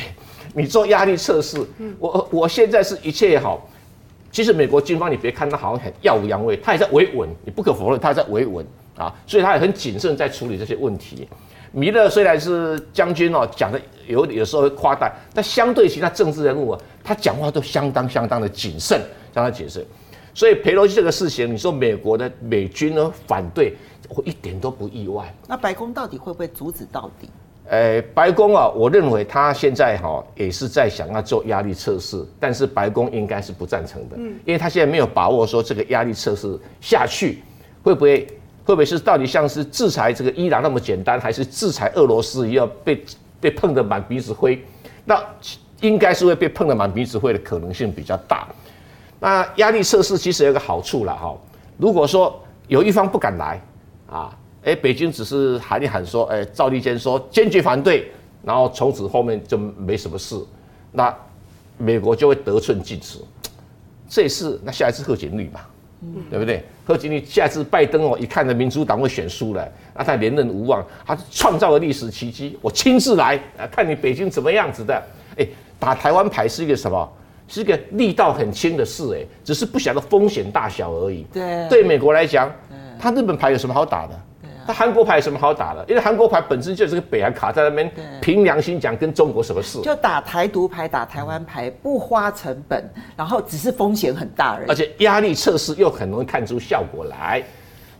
你做压力测试，我我现在是一切也好。其实美国军方你别看他好像很耀武扬威，他也在维稳，你不可否认他也在维稳啊，所以他也很谨慎在处理这些问题。米勒虽然是将军哦，讲的有有时候会夸大，但相对其他政治人物啊，他讲话都相当相当的谨慎，相当谨慎。所以裴洛西这个事情，你说美国的美军呢反对，我一点都不意外。那白宫到底会不会阻止到底？呃，白宫啊，我认为他现在哈也是在想要做压力测试，但是白宫应该是不赞成的，嗯，因为他现在没有把握说这个压力测试下去会不会会不会是到底像是制裁这个伊朗那么简单，还是制裁俄罗斯一样被被碰得满鼻子灰？那应该是会被碰得满鼻子灰的可能性比较大。那压力测试其实有个好处了哈，如果说有一方不敢来啊，哎，北京只是喊一喊说，哎，赵立坚说坚决反对，然后从此后面就没什么事，那美国就会得寸进尺。这次那下一次贺锦丽嘛，对不对？贺锦丽下次拜登哦，一看的民主党会选输了，那他连任无望，他创造了历史奇迹，我亲自来啊，看你北京怎么样子的。哎，打台湾牌是一个什么？是一个力道很轻的事，哎，只是不晓得风险大小而已。对，对美国来讲，他日本牌有什么好打的？他韩国牌有什么好打的？因为韩国牌本身就是个北韩卡在那边，凭良心讲，跟中国什么事？就打台独牌，打台湾牌，不花成本，然后只是风险很大而已。而且压力测试又很容易看出效果来，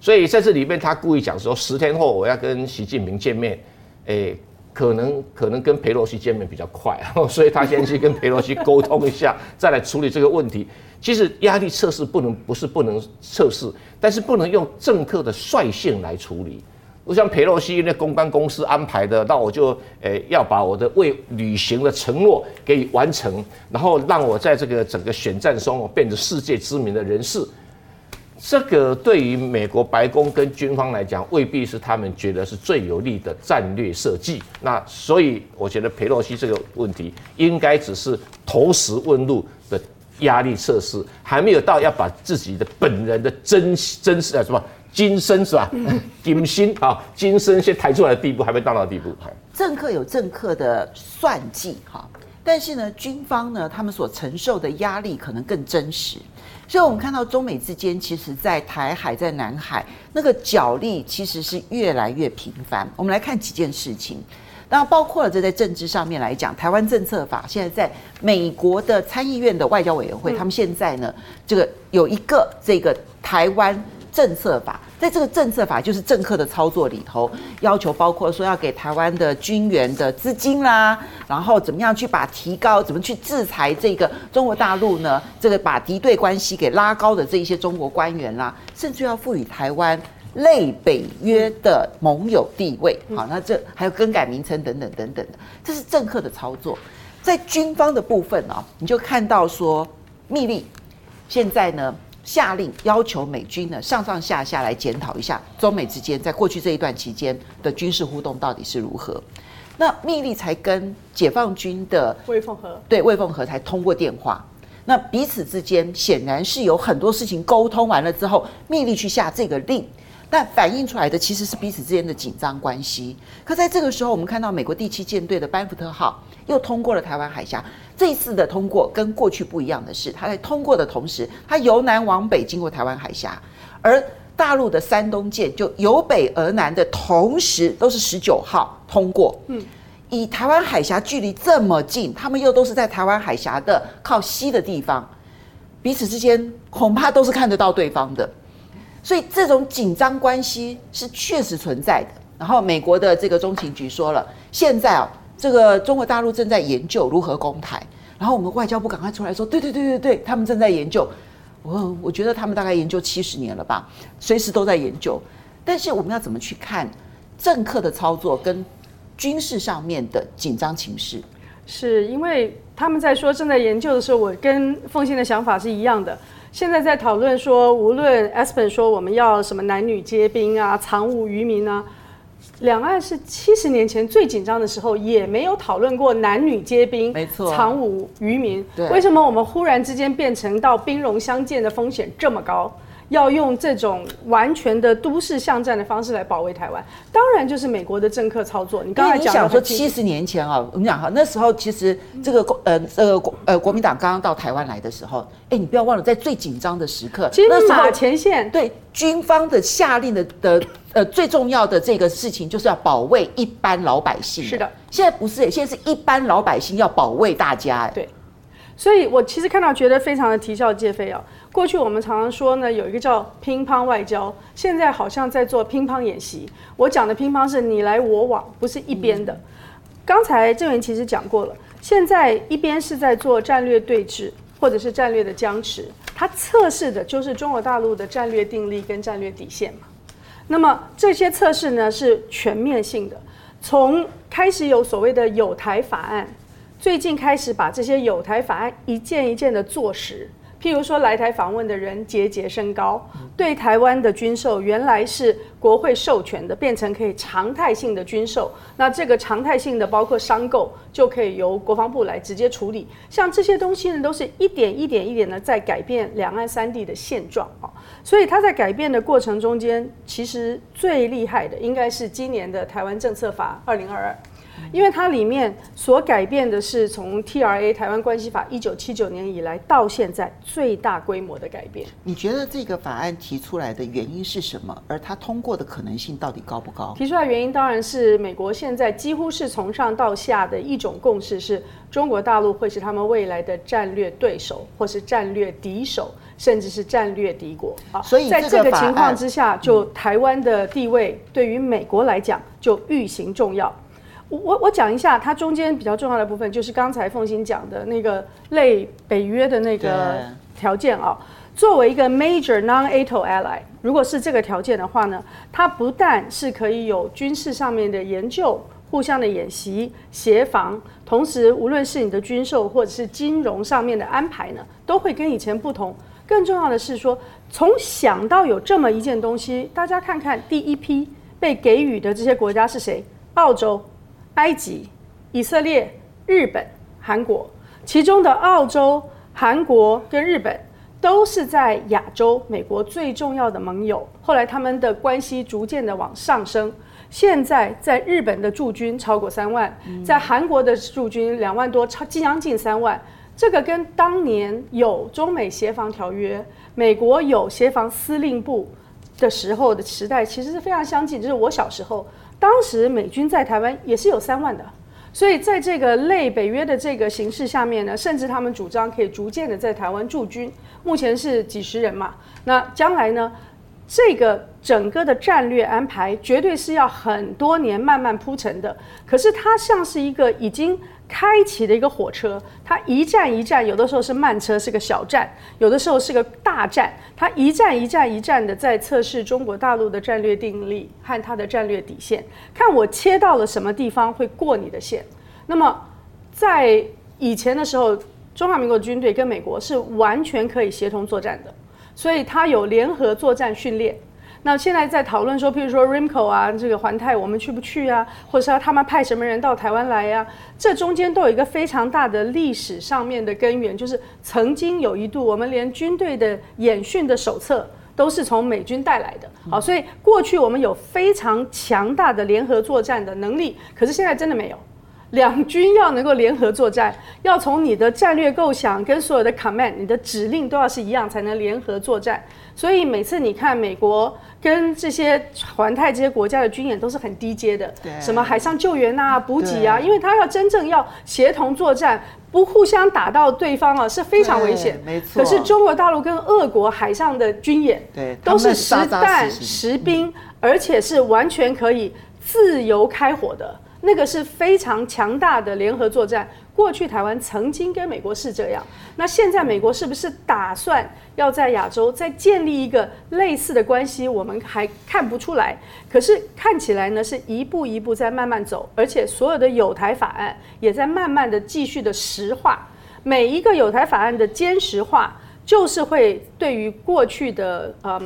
所以在这里面他故意讲说，十天后我要跟习近平见面，哎。可能可能跟裴洛西见面比较快，所以他先去跟裴洛西沟通一下，再来处理这个问题。其实压力测试不能不是不能测试，但是不能用政客的率性来处理。我像裴洛西那公关公司安排的，那我就诶要把我的未履行的承诺给完成，然后让我在这个整个选战中变成世界知名的人士。这个对于美国白宫跟军方来讲，未必是他们觉得是最有利的战略设计。那所以我觉得裴洛西这个问题，应该只是投石问路的压力测试，还没有到要把自己的本人的真真实啊什么金身是吧？金心啊，金身先抬出来的地步，还没到那地步。政客有政客的算计哈，但是呢，军方呢，他们所承受的压力可能更真实。所以，我们看到中美之间，其实，在台海、在南海，那个角力其实是越来越频繁。我们来看几件事情，那包括了这在政治上面来讲，台湾政策法现在在美国的参议院的外交委员会，他们现在呢，这个有一个这个台湾。政策法，在这个政策法就是政客的操作里头，要求包括说要给台湾的军援的资金啦，然后怎么样去把提高，怎么去制裁这个中国大陆呢？这个把敌对关系给拉高的这一些中国官员啦，甚至要赋予台湾类北约的盟友地位。好，那这还有更改名称等等等等的，这是政客的操作。在军方的部分啊，你就看到说，密利现在呢。下令要求美军呢上上下下来检讨一下中美之间在过去这一段期间的军事互动到底是如何。那密利才跟解放军的魏凤和对魏凤和才通过电话，那彼此之间显然是有很多事情沟通完了之后，密利去下这个令。但反映出来的其实是彼此之间的紧张关系。可在这个时候，我们看到美国第七舰队的班福特号又通过了台湾海峡。这一次的通过跟过去不一样的是，它在通过的同时，它由南往北经过台湾海峡，而大陆的山东舰就由北而南的同时都是十九号通过。嗯，以台湾海峡距离这么近，他们又都是在台湾海峡的靠西的地方，彼此之间恐怕都是看得到对方的。所以这种紧张关系是确实存在的。然后美国的这个中情局说了，现在啊，这个中国大陆正在研究如何攻台。然后我们外交部赶快出来说，对对对对对，他们正在研究。我我觉得他们大概研究七十年了吧，随时都在研究。但是我们要怎么去看政客的操作跟军事上面的紧张情势？是因为他们在说正在研究的时候，我跟凤馨的想法是一样的。现在在讨论说，无论 Espen 说我们要什么男女皆兵啊，藏武于民啊，两岸是七十年前最紧张的时候，也没有讨论过男女皆兵，没错，藏武渔民。对，为什么我们忽然之间变成到兵戎相见的风险这么高？要用这种完全的都市巷战的方式来保卫台湾，当然就是美国的政客操作。你刚才讲说七十年前啊，我们讲哈，那时候其实这个呃呃国呃国民党刚刚到台湾来的时候，哎，你不要忘了，在最紧张的时刻，金马前线，对军方的下令的的呃最重要的这个事情就是要保卫一般老百姓。是的，现在不是，现在是一般老百姓要保卫大家。对，所以我其实看到觉得非常的啼笑皆非啊。过去我们常常说呢，有一个叫乒乓外交，现在好像在做乒乓演习。我讲的乒乓是你来我往，不是一边的。刚才郑元其实讲过了，现在一边是在做战略对峙，或者是战略的僵持，它测试的就是中国大陆的战略定力跟战略底线嘛。那么这些测试呢是全面性的，从开始有所谓的有台法案，最近开始把这些有台法案一件一件的做实。譬如说，来台访问的人节节升高，对台湾的军售原来是国会授权的，变成可以常态性的军售。那这个常态性的包括商购，就可以由国防部来直接处理。像这些东西呢，都是一点一点一点的在改变两岸三地的现状啊。所以它在改变的过程中间，其实最厉害的应该是今年的台湾政策法二零二二。因为它里面所改变的是从 TRA 台湾关系法一九七九年以来到现在最大规模的改变。你觉得这个法案提出来的原因是什么？而它通过的可能性到底高不高？提出来原因当然是美国现在几乎是从上到下的一种共识，是中国大陆会是他们未来的战略对手，或是战略敌手，甚至是战略敌国。啊，所以在这个情况之下，就台湾的地位对于美国来讲就愈形重要。我我讲一下，它中间比较重要的部分，就是刚才凤馨讲的那个类北约的那个条件啊。作为一个 major non-ATO ally，如果是这个条件的话呢，它不但是可以有军事上面的研究、互相的演习、协防，同时无论是你的军售或者是金融上面的安排呢，都会跟以前不同。更重要的是说，从想到有这么一件东西，大家看看第一批被给予的这些国家是谁？澳洲。埃及、以色列、日本、韩国，其中的澳洲、韩国跟日本都是在亚洲美国最重要的盟友。后来他们的关系逐渐的往上升，现在在日本的驻军超过三万，在韩国的驻军两万多，超将近三万。这个跟当年有中美协防条约，美国有协防司令部的时候的时代，其实是非常相近。就是我小时候。当时美军在台湾也是有三万的，所以在这个类北约的这个形势下面呢，甚至他们主张可以逐渐的在台湾驻军，目前是几十人嘛。那将来呢，这个整个的战略安排绝对是要很多年慢慢铺成的。可是它像是一个已经。开启的一个火车，它一站一站，有的时候是慢车，是个小站；有的时候是个大站。它一站一站一站的在测试中国大陆的战略定力和它的战略底线，看我切到了什么地方会过你的线。那么在以前的时候，中华民国军队跟美国是完全可以协同作战的，所以它有联合作战训练。那现在在讨论说，譬如说 RIMCO 啊，这个环泰我们去不去啊？或者说他们派什么人到台湾来呀、啊？这中间都有一个非常大的历史上面的根源，就是曾经有一度我们连军队的演训的手册都是从美军带来的。好，所以过去我们有非常强大的联合作战的能力，可是现在真的没有。两军要能够联合作战，要从你的战略构想跟所有的 command，你的指令都要是一样，才能联合作战。所以每次你看美国跟这些环太这些国家的军演都是很低阶的，什么海上救援啊、补给啊，因为他要真正要协同作战，不互相打到对方啊，是非常危险。没错。可是中国大陆跟俄国海上的军演，对，都是实弹实兵，而且是完全可以自由开火的。那个是非常强大的联合作战。过去台湾曾经跟美国是这样，那现在美国是不是打算要在亚洲再建立一个类似的关系？我们还看不出来。可是看起来呢，是一步一步在慢慢走，而且所有的友台法案也在慢慢的继续的实化。每一个友台法案的坚实化，就是会对于过去的呃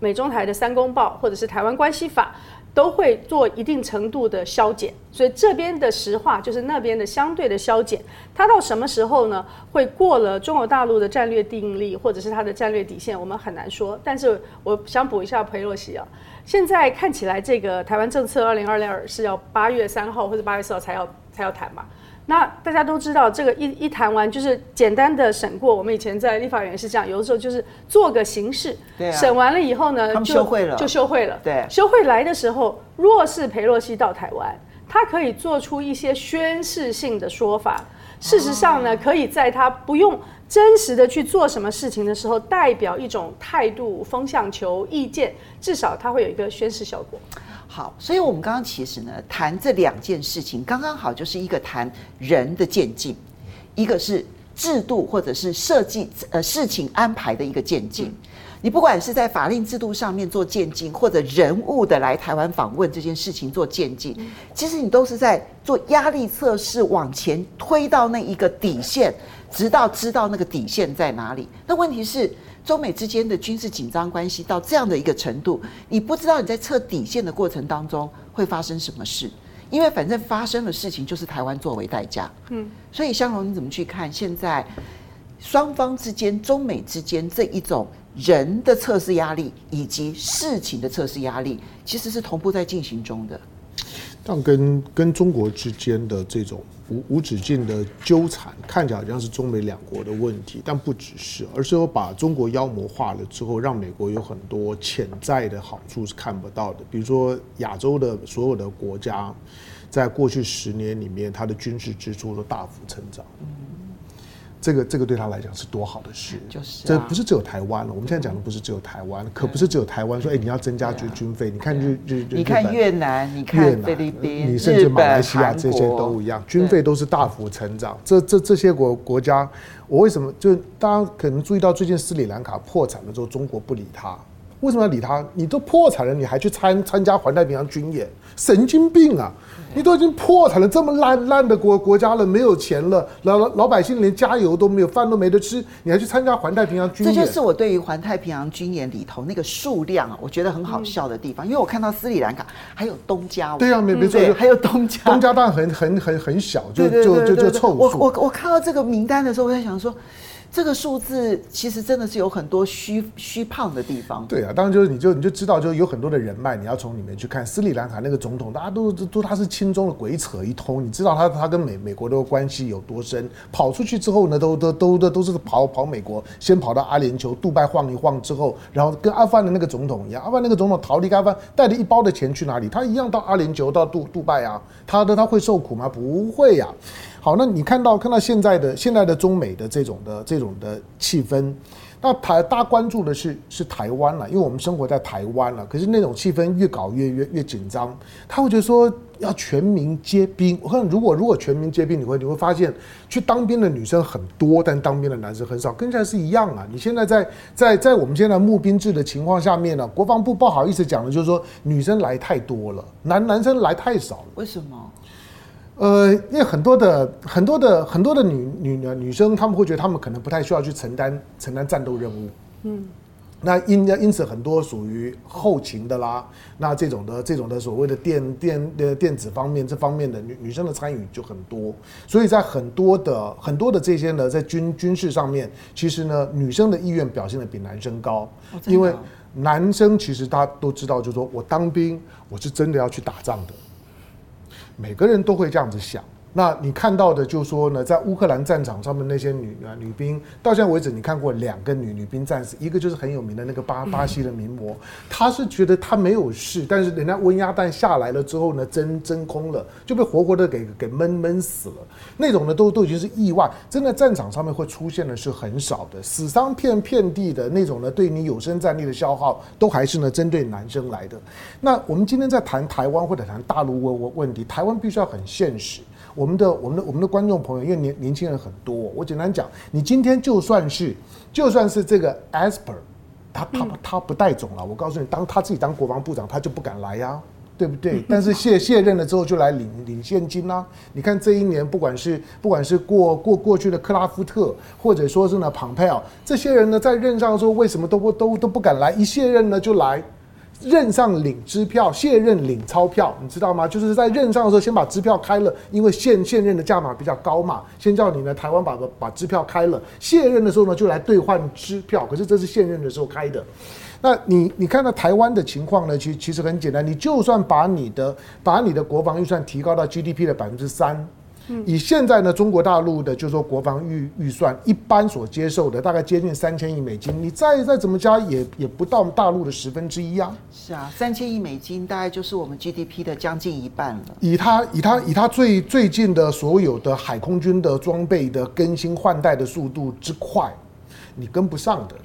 美中台的三公报或者是台湾关系法。都会做一定程度的削减，所以这边的石化就是那边的相对的削减。它到什么时候呢？会过了中国大陆的战略定力，或者是它的战略底线，我们很难说。但是我想补一下裴洛西啊，现在看起来这个台湾政策二零二二是要八月三号或者八月四号才要才要谈嘛。那大家都知道，这个一一谈完就是简单的审过。我们以前在立法院是这样，有的时候就是做个形式，对啊，审完了以后呢，就休会了，就休会了。对，休会来的时候，若是裴洛西到台湾，他可以做出一些宣示性的说法。事实上呢，可以在他不用真实的去做什么事情的时候，代表一种态度、风向球、意见，至少他会有一个宣示效果。好，所以我们刚刚其实呢谈这两件事情，刚刚好就是一个谈人的渐进，一个是制度或者是设计呃事情安排的一个渐进。你不管是在法令制度上面做渐进，或者人物的来台湾访问这件事情做渐进，其实你都是在做压力测试，往前推到那一个底线，直到知道那个底线在哪里。那问题是。中美之间的军事紧张关系到这样的一个程度，你不知道你在测底线的过程当中会发生什么事，因为反正发生的事情就是台湾作为代价。嗯，所以香龙你怎么去看现在双方之间、中美之间这一种人的测试压力以及事情的测试压力，其实是同步在进行中的。但跟跟中国之间的这种无无止境的纠缠，看起来好像是中美两国的问题，但不只是，而是说把中国妖魔化了之后，让美国有很多潜在的好处是看不到的。比如说，亚洲的所有的国家，在过去十年里面，它的军事支出都大幅成长。这个这个对他来讲是多好的事，就是、啊、这不是只有台湾了。我们现在讲的不是只有台湾，可不是只有台湾说，哎，你要增加军军费。你看日日你看越南，你看菲律宾，你甚至马来西亚这些都一样，军费都是大幅成长。这这这些国国家，我为什么就大家可能注意到最近斯里兰卡破产了之后，中国不理他，为什么要理他？你都破产了，你还去参参加环太平洋军演，神经病啊！你都已经破产了，这么烂烂的国国家了，没有钱了，老老老百姓连加油都没有，饭都没得吃，你还去参加环太平洋军演？这就是我对于环太平洋军演里头那个数量啊，我觉得很好笑的地方，嗯、因为我看到斯里兰卡还有东加，对啊，没没错，还有东加，东加当然很很很很小，就就就就凑数。我我我看到这个名单的时候，我在想说。这个数字其实真的是有很多虚虚胖的地方。对啊，当然就是你就你就知道，就有很多的人脉，你要从里面去看斯里兰卡那个总统，大家都都他是轻中的鬼扯一通，你知道他他跟美美国的关系有多深？跑出去之后呢，都都都都都是跑跑美国，先跑到阿联酋、杜拜晃一晃之后，然后跟阿富汗的那个总统一样，阿富汗那个总统逃离阿富汗，带着一包的钱去哪里？他一样到阿联酋、到杜杜拜啊，他的他会受苦吗？不会呀、啊。好，那你看到看到现在的现在的中美的这种的这种的气氛，那台大家关注的是是台湾了，因为我们生活在台湾了。可是那种气氛越搞越越越紧张，他会觉得说要全民皆兵。我看如果如果全民皆兵，你会你会发现去当兵的女生很多，但当兵的男生很少，跟现在是一样啊。你现在在在在我们现在募兵制的情况下面呢，国防部不好意思讲的就是说女生来太多了，男男生来太少了。为什么？呃，因为很多的很多的很多的女女女生，她们会觉得她们可能不太需要去承担承担战斗任务。嗯，那因因此很多属于后勤的啦，那这种的这种的所谓的电电的电子方面这方面的女女生的参与就很多，所以在很多的很多的这些呢，在军军事上面，其实呢，女生的意愿表现的比男生高，因为男生其实大家都知道，就是说我当兵，我是真的要去打仗的。每个人都会这样子想。那你看到的，就是说呢，在乌克兰战场上面那些女啊女兵，到现在为止，你看过两个女女兵战士，一个就是很有名的那个巴巴西的名模，她是觉得她没有事，但是人家温压弹下来了之后呢，真真空了，就被活活的给给闷闷死了。那种呢，都都已经是意外，真的战场上面会出现的是很少的，死伤遍遍地的那种呢，对你有生战力的消耗，都还是呢针对男生来的。那我们今天在谈台湾或者谈大陆问问问题，台湾必须要很现实。我们的我们的我们的观众朋友，因为年年轻人很多，我简单讲，你今天就算是就算是这个 Esper，他他他不带种了，我告诉你，当他自己当国防部长，他就不敢来呀，对不对？但是卸卸任了之后，就来领领现金啦。你看这一年，不管是不管是过过过去的克拉夫特，或者说是呢庞佩奥，这些人呢在任上的时候，为什么都不都都不敢来？一卸任呢就来。任上领支票，卸任领钞票，你知道吗？就是在任上的时候先把支票开了，因为现现任的价码比较高嘛，先叫你呢台湾把把支票开了，卸任的时候呢就来兑换支票，可是这是现任的时候开的。那你你看到台湾的情况呢？其实其实很简单，你就算把你的把你的国防预算提高到 GDP 的百分之三，以现在呢中国大陆的就是说国防预预算一般所接受的大概接近三千亿美金，你再再怎么加也也不到大陆的十分之一啊。是啊，三千亿美金大概就是我们 GDP 的将近一半了。以他以他以他最最近的所有的海空军的装备的更新换代的速度之快，你跟不上的。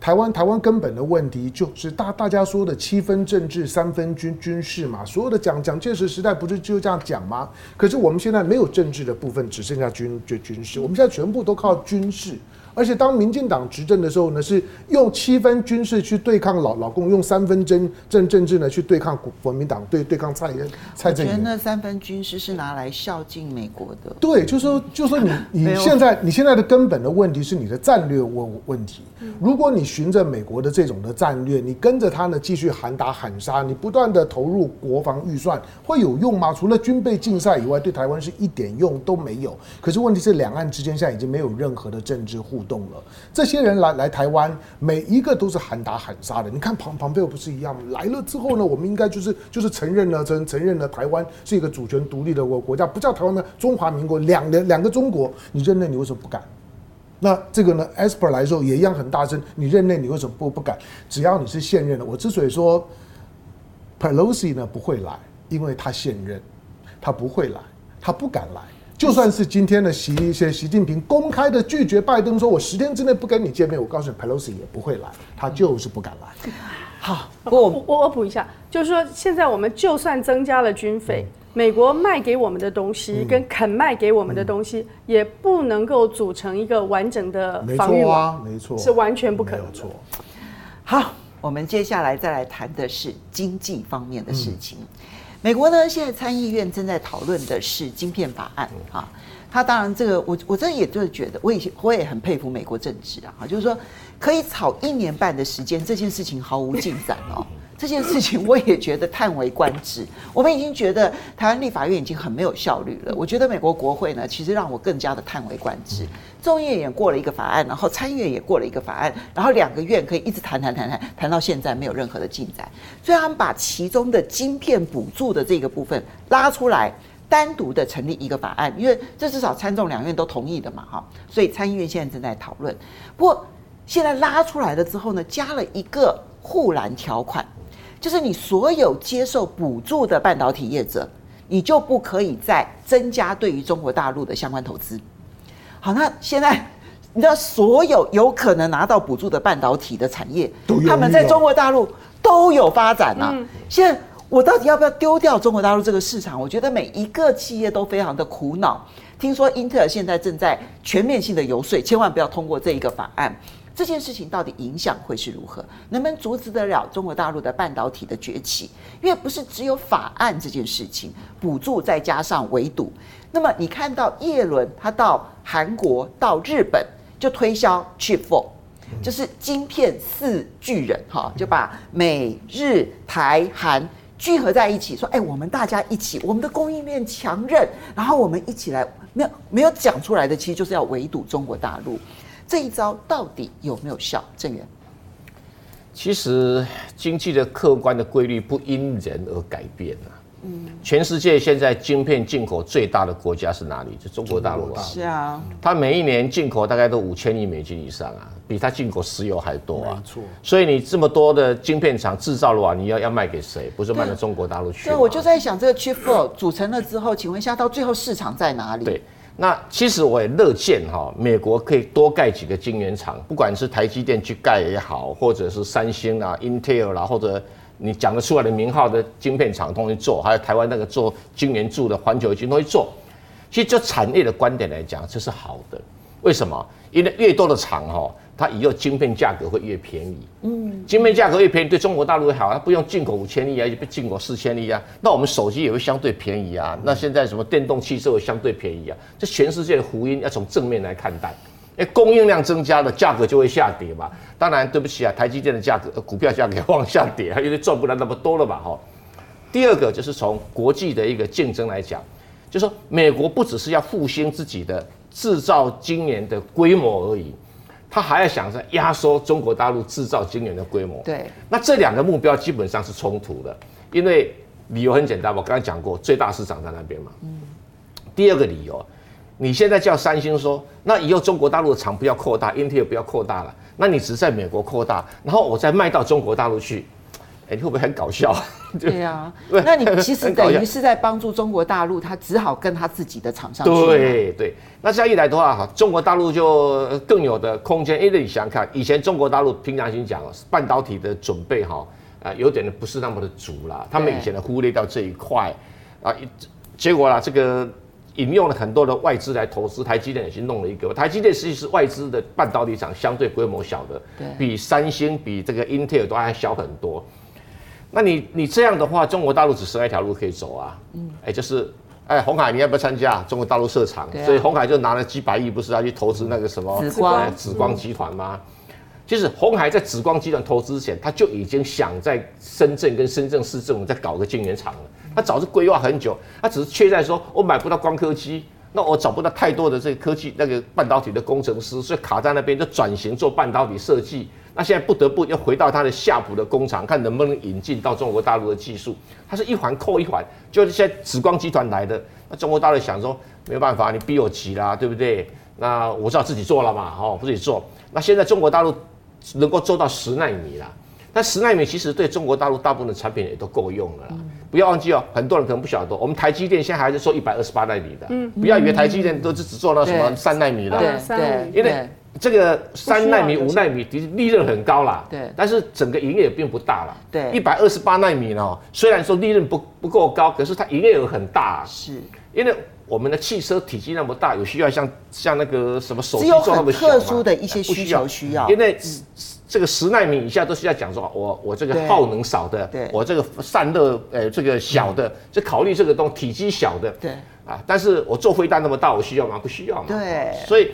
台湾台湾根本的问题就是大大家说的七分政治三分军军事嘛，所有的蒋蒋介石时代不是就这样讲吗？可是我们现在没有政治的部分，只剩下军军军事，我们现在全部都靠军事。而且当民进党执政的时候呢，是用七分军事去对抗老老共，用三分政政政治呢去对抗国国民党，对对抗蔡蔡政。我觉得那三分军事是拿来孝敬美国的。对，就是说，就是说你你现在你现在的根本的问题是你的战略问问题。如果你循着美国的这种的战略，你跟着他呢继续喊打喊杀，你不断的投入国防预算，会有用吗？除了军备竞赛以外，对台湾是一点用都没有。可是问题是，两岸之间现在已经没有任何的政治互动。了，这些人来来台湾，每一个都是喊打喊杀的。你看庞庞佩奥不是一样吗？来了之后呢，我们应该就是就是承认了承承认了台湾是一个主权独立的国国家，不叫台湾的中华民国，两两两个中国，你认内你为什么不敢？那这个呢，Esper 来的时候也一样很大声，你认内你为什么不不敢？只要你是现任的，我之所以说 Pelosi 呢不会来，因为他现任，他不会来，他不敢来。就算是今天的习习习近平公开的拒绝拜登，说我十天之内不跟你见面，我告诉你，Pelosi 也不会来，他就是不敢来。好，我我我补一下，就是说现在我们就算增加了军费，美国卖给我们的东西跟肯卖给我们的东西，也不能够组成一个完整的防御网，没错，是完全不可能。没错。好，我们接下来再来谈的是经济方面的事情。美国呢，现在参议院正在讨论的是晶片法案啊。他当然这个，我我真的也就是觉得，我以前我也很佩服美国政治啊，就是说可以吵一年半的时间，这件事情毫无进展哦。这件事情我也觉得叹为观止。我们已经觉得台湾立法院已经很没有效率了。我觉得美国国会呢，其实让我更加的叹为观止。众议院也过了一个法案，然后参议院也过了一个法案，然后两个院可以一直谈谈谈谈，谈到现在没有任何的进展。所以他们把其中的晶片补助的这个部分拉出来，单独的成立一个法案，因为这至少参众两院都同意的嘛，哈。所以参议院现在正在讨论。不过现在拉出来了之后呢，加了一个护栏条款。就是你所有接受补助的半导体业者，你就不可以再增加对于中国大陆的相关投资。好，那现在你知道所有有可能拿到补助的半导体的产业，他们在中国大陆都有发展啊。现在我到底要不要丢掉中国大陆这个市场？我觉得每一个企业都非常的苦恼。听说英特尔现在正在全面性的游说，千万不要通过这一个法案。这件事情到底影响会是如何？能不能阻止得了中国大陆的半导体的崛起？因为不是只有法案这件事情，补助再加上围堵。那么你看到叶伦他到韩国、到日本就推销 Chip f o r 就是晶片四巨人哈，就把美日台韩聚合在一起，说：哎，我们大家一起，我们的供应链强韧，然后我们一起来，没有没有讲出来的，其实就是要围堵中国大陆。这一招到底有没有效？郑源，其实经济的客观的规律不因人而改变啊。嗯，全世界现在晶片进口最大的国家是哪里？就中国大陆啊。是啊，它每一年进口大概都五千亿美金以上啊，比它进口石油还多啊。没错。所以你这么多的晶片厂制造的话，你要要卖给谁？不是卖到中国大陆去？对，我就在想，这个 Chip 4组成了之后，请问一下，到最后市场在哪里？对。那其实我也乐见哈，美国可以多盖几个晶圆厂，不管是台积电去盖也好，或者是三星啊、Intel 啦，或者你讲得出来的名号的晶片厂都去做，还有台湾那个做晶圆柱的环球晶都去做。其实就产业的观点来讲，这是好的。为什么？因为越多的厂哈。它以后晶片价格会越便宜，嗯，晶片价格越便宜，对中国大陆也好，它不用进口五千亿啊，也不进口四千亿啊，那我们手机也会相对便宜啊。那现在什么电动汽车会相对便宜啊？这全世界的福音要从正面来看待。因为供应量增加了，价格就会下跌嘛。当然，对不起啊，台积电的价格、股票价格往下跌，因为赚不了那么多了嘛，哈。第二个就是从国际的一个竞争来讲，就是说美国不只是要复兴自己的制造今年的规模而已，他还要想着压缩中国大陆制造晶圆的规模。对，那这两个目标基本上是冲突的，因为理由很简单，我刚才讲过，最大市场在那边嘛。嗯。第二个理由，你现在叫三星说，那以后中国大陆的厂不要扩大，Intel 不要扩大了，那你只在美国扩大，然后我再卖到中国大陆去。哎，你会不会很搞笑？对呀、啊，那你其实等于是在帮助中国大陆，他只好跟他自己的厂商。对对，那这样一来的话，哈，中国大陆就更有的空间。因为你想想看，以前中国大陆凭良心讲，半导体的准备哈，啊，有点的不是那么的足啦。他们以前的忽略掉这一块啊，结果啦，这个引用了很多的外资来投资，台积电也去弄了一个。台积电实际是外资的半导体厂，相对规模小的，比三星、比这个 Intel 都还小很多。那你你这样的话，中国大陆只剩一条路可以走啊，嗯，哎，就是，哎，红海你要不要参加？中国大陆设厂，所以红海就拿了几百亿，不是要去投资那个什么紫光紫光集团吗？其实红海在紫光集团投资之前，他就已经想在深圳跟深圳市政府再搞个晶圆厂了，他早就规划很久，他只是缺在说我买不到光刻机，那我找不到太多的这个科技那个半导体的工程师，所以卡在那边就转型做半导体设计。那现在不得不要回到它的夏普的工厂，看能不能引进到中国大陆的技术。它是一环扣一环，就是现在紫光集团来的。那中国大陆想说，没有办法，你逼我急啦，对不对？那我知道自己做了嘛，哦，自己做。那现在中国大陆能够做到十纳米啦，但十纳米其实对中国大陆大部分的产品也都够用了啦。不要忘记哦，很多人可能不晓得，我们台积电现在还是做一百二十八纳米的。嗯，不要以为台积电都是只做到什么三纳米的。对对，因为。这个三纳米、五纳米的利润很高啦，对，但是整个营业并不大啦，对，一百二十八纳米呢，虽然说利润不不够高，可是它营业额很大，是，因为我们的汽车体积那么大，有需要像像那个什么手机做那么小特殊的一些需求需要，因为这个十纳米以下都是要讲说，我我这个耗能少的，对，我这个散热呃这个小的，就考虑这个东体积小的，对，啊，但是我做飞弹那么大，我需要吗？不需要嘛，对，所以。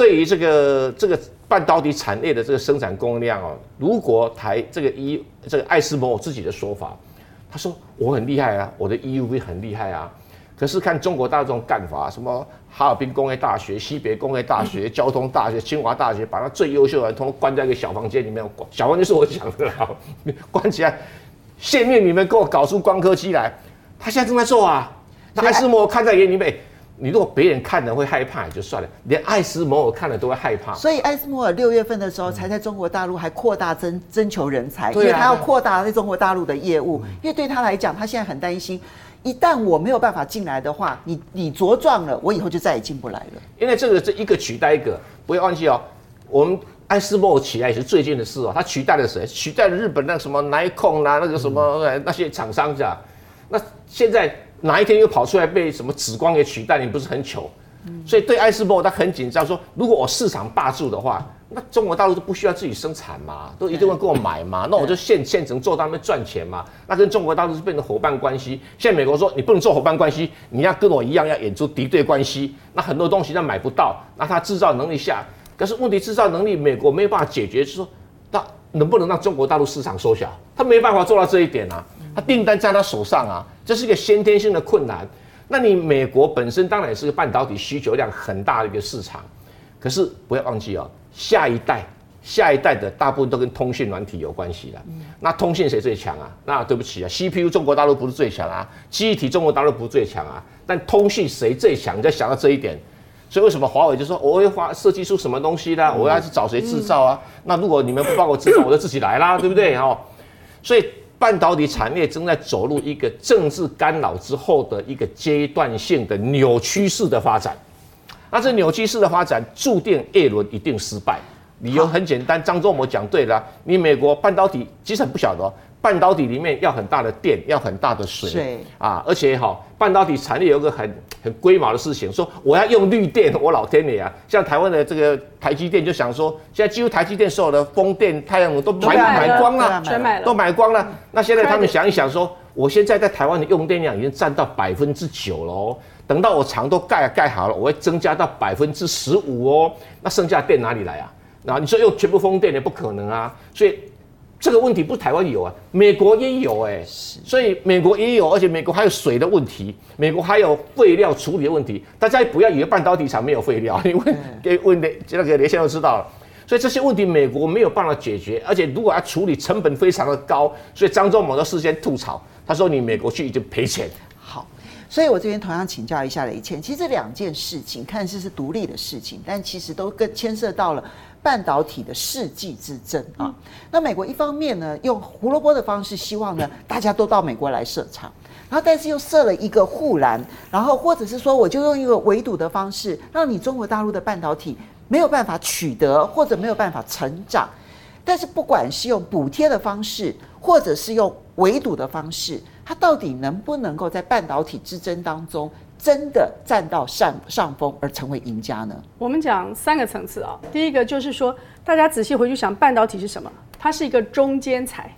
对于这个这个半导体产业的这个生产供应量哦，如果台这个一这个艾斯摩自己的说法，他说我很厉害啊，我的 EUV 很厉害啊，可是看中国大陆这种干法，什么哈尔滨工业大学、西北工业大学、交通大学、清华大学，把他最优秀的人通通关在一个小房间里面，小房间是我讲的啦，关起来，限命你们给我搞出光刻机来，他现在正在做啊，那艾斯摩看在眼里面。你如果别人看了会害怕也就算了，连艾斯摩尔看了都会害怕。所以艾斯摩尔六月份的时候才在中国大陆还扩大征征求人才，因为他要扩大在中国大陆的业务。因为对他来讲，他现在很担心，一旦我没有办法进来的话，你你茁壮了，我以后就再也进不来了。因为这个这一个取代一个，不要忘记哦，我们艾斯摩尔起来也是最近的事哦，他取代了谁？取代了日本那什么奈康啊，那个什么那些厂商是吧？那现在。哪一天又跑出来被什么紫光给取代？你不是很糗？所以对艾斯伯他很紧张，说如果我市场霸住的话，那中国大陆都不需要自己生产嘛，都一定会给我买嘛，那我就现现成做他们赚钱嘛。那跟中国大陆是变成伙伴关系。现在美国说你不能做伙伴关系，你要跟我一样要演出敌对关系。那很多东西他买不到，那他制造能力下，可是问题制造能力美国没有办法解决，就是说那能不能让中国大陆市场缩小？他没办法做到这一点啊。他订单在他手上啊，这是一个先天性的困难。那你美国本身当然也是个半导体需求量很大的一个市场，可是不要忘记哦，下一代、下一代的大部分都跟通讯软体有关系了。那通讯谁最强啊？那对不起啊，CPU 中国大陆不是最强啊，记忆体中国大陆不是最强啊，但通讯谁最强？你在想到这一点，所以为什么华为就说我会发设计出什么东西啦？我要去找谁制造啊？那如果你们不帮我制造，我就自己来啦，对不对？哦，所以。半导体产业正在走入一个政治干扰之后的一个阶段性的扭曲式的发展，那这扭曲式的发展注定 A 轮一定失败。理由很简单，张忠谋讲对了，你美国半导体其实很不晓得。半导体里面要很大的电，要很大的水，水啊，而且哈，半导体产业有一个很很龟毛的事情，说我要用绿电，我老天爷啊！像台湾的这个台积电就想说，现在几乎台积电所有的风电、太阳能都买买光了，全买了，都买光了。那现在他们想一想说，我现在在台湾的用电量已经占到百分之九了哦。等到我厂都盖盖好了，我会增加到百分之十五哦。那剩下的电哪里来啊？那你说用全部风电也不可能啊。所以这个问题不是台湾有啊，美国也有哎。所以美国也有，而且美国还有水的问题，美国还有废料处理的问题。大家不要以为半导体厂没有废料，你问给问雷那个连线都知道了。所以这些问题美国没有办法解决，而且如果要处理，成本非常的高。所以张忠谋都事先吐槽，他说你美国去已经赔钱。好所以，我这边同样请教一下雷倩，其实这两件事情看似是独立的事情，但其实都更牵涉到了半导体的世纪之争啊。那美国一方面呢，用胡萝卜的方式，希望呢大家都到美国来设厂，然后但是又设了一个护栏，然后或者是说，我就用一个围堵的方式，让你中国大陆的半导体没有办法取得或者没有办法成长。但是，不管是用补贴的方式，或者是用围堵的方式，它到底能不能够在半导体之争当中真的占到上上风而成为赢家呢？我们讲三个层次啊。第一个就是说，大家仔细回去想，半导体是什么？它是一个中间材。